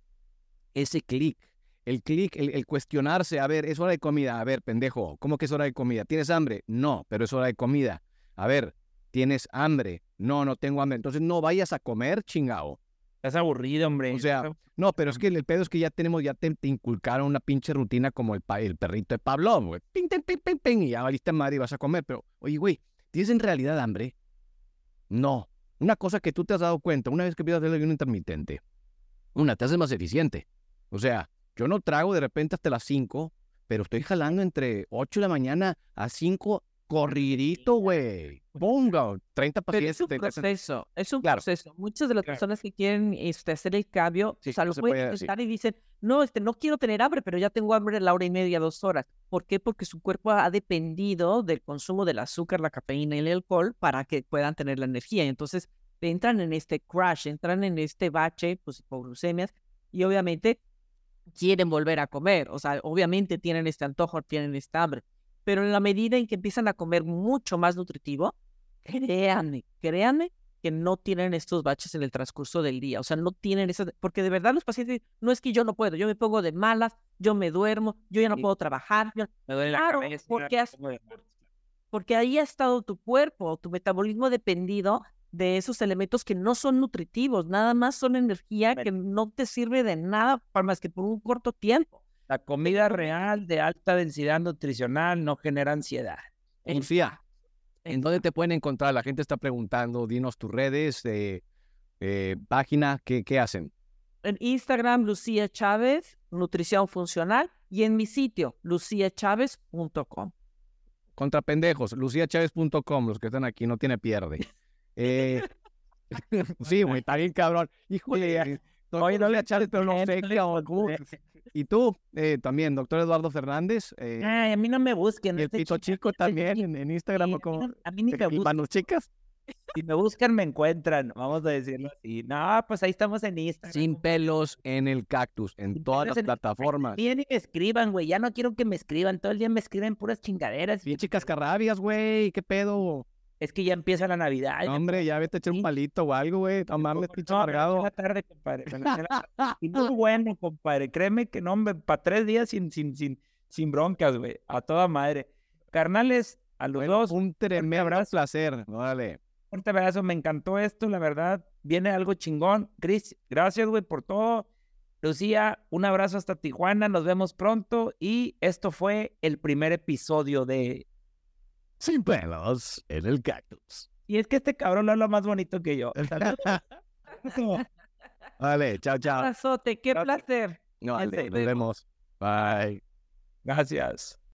ese clic el clic, el, cuestionarse, a ver, es hora de comida, a ver, pendejo, ¿cómo que es hora de comida? ¿Tienes hambre? No, pero es hora de comida. A ver, ¿tienes hambre? No, no tengo hambre. Entonces no vayas a comer, chingao. Estás aburrido, hombre. O sea, no, pero es que el, pedo es que ya tenemos, ya te, inculcaron una pinche rutina como el, el perrito de Pablo, güey. Ping, ping, ping, ping, ping, y ya valiste madre y vas a comer. Pero, oye, güey, ¿tienes en realidad hambre? No. Una cosa que tú te has dado cuenta, una vez que empiezas a hacer el ayuno intermitente, una, te haces más eficiente. O sea, yo no trago de repente hasta las 5, pero estoy jalando entre 8 de la mañana a 5 corridito, güey. Ponga, 30 pacientes. es un proceso, es un proceso. Muchas de las personas que quieren este, hacer el cambio, o sea, lo pueden estar y dicen, no, este, no quiero tener hambre, pero ya tengo hambre a la hora y media, dos horas. ¿Por qué? Porque su cuerpo ha dependido del consumo del azúcar, la cafeína y el alcohol para que puedan tener la energía. Entonces, entran en este crash, entran en este bache, pues hipoglucemias, y obviamente quieren volver a comer. O sea, obviamente tienen este antojo, tienen esta hambre. Pero en la medida en que empiezan a comer mucho más nutritivo, créanme, créanme que no tienen estos baches en el transcurso del día. O sea, no tienen esas... Porque de verdad los pacientes, no es que yo no puedo, yo me pongo de malas, yo me duermo, yo ya no puedo trabajar. Me duele la cabeza. Porque, porque ahí ha estado tu cuerpo, tu metabolismo dependido de esos elementos que no son nutritivos, nada más son energía que no te sirve de nada para más que por un corto tiempo. La comida real de alta densidad nutricional no genera ansiedad. Lucía, ¿en dónde te pueden encontrar? La gente está preguntando, dinos tus redes, eh, eh, página, ¿qué, ¿qué hacen? En Instagram, Lucía Chávez, Nutrición Funcional, y en mi sitio, luciachávez.com. Contra pendejos, luciachávez.com, los que están aquí, no tiene pierde. <laughs> Eh, <laughs> sí, güey, está bien cabrón. Híjole, oye, no le Chávez, pero no sé qué ¿cómo? Y tú, eh, también, doctor Eduardo Fernández. Eh, Ay, a mí no me busquen. y el Pito chico- también en, en Instagram. Sí, ¿o a mí ni me ¿Y buscan. Chicas. <laughs> Si me buscan, me encuentran. Vamos a decirlo así. No, pues ahí estamos en Instagram. Sin pelos en el cactus, en Sin todas las en plataformas. Bien, ni me escriban, güey. Ya no quiero que me escriban. Todo el día me escriben puras chingaderas. Bien chicas carrabias, güey, qué pedo. Es que ya empieza la Navidad. No, hombre, ya vete a echar un palito o algo, güey. No mames, pinche amargado. la tarde, compadre. Y <laughs> muy bueno, compadre. Créeme que no, hombre, para tres días sin, sin, sin, sin broncas, güey. A toda madre. Carnales, a los Bueno, dos, un tremendo abrazo. placer. Órale. fuerte abrazo. Me encantó esto, la verdad. Viene algo chingón. Chris, gracias, güey, por todo. Lucía, un abrazo hasta Tijuana. Nos vemos pronto. Y esto fue el primer episodio de. Sin pelos en el cactus. Y es que este cabrón lo habla más bonito que yo. <laughs> Vale, chao, chao. Abrazote, qué placer. No, vale, Nos vemos. Bye. Gracias.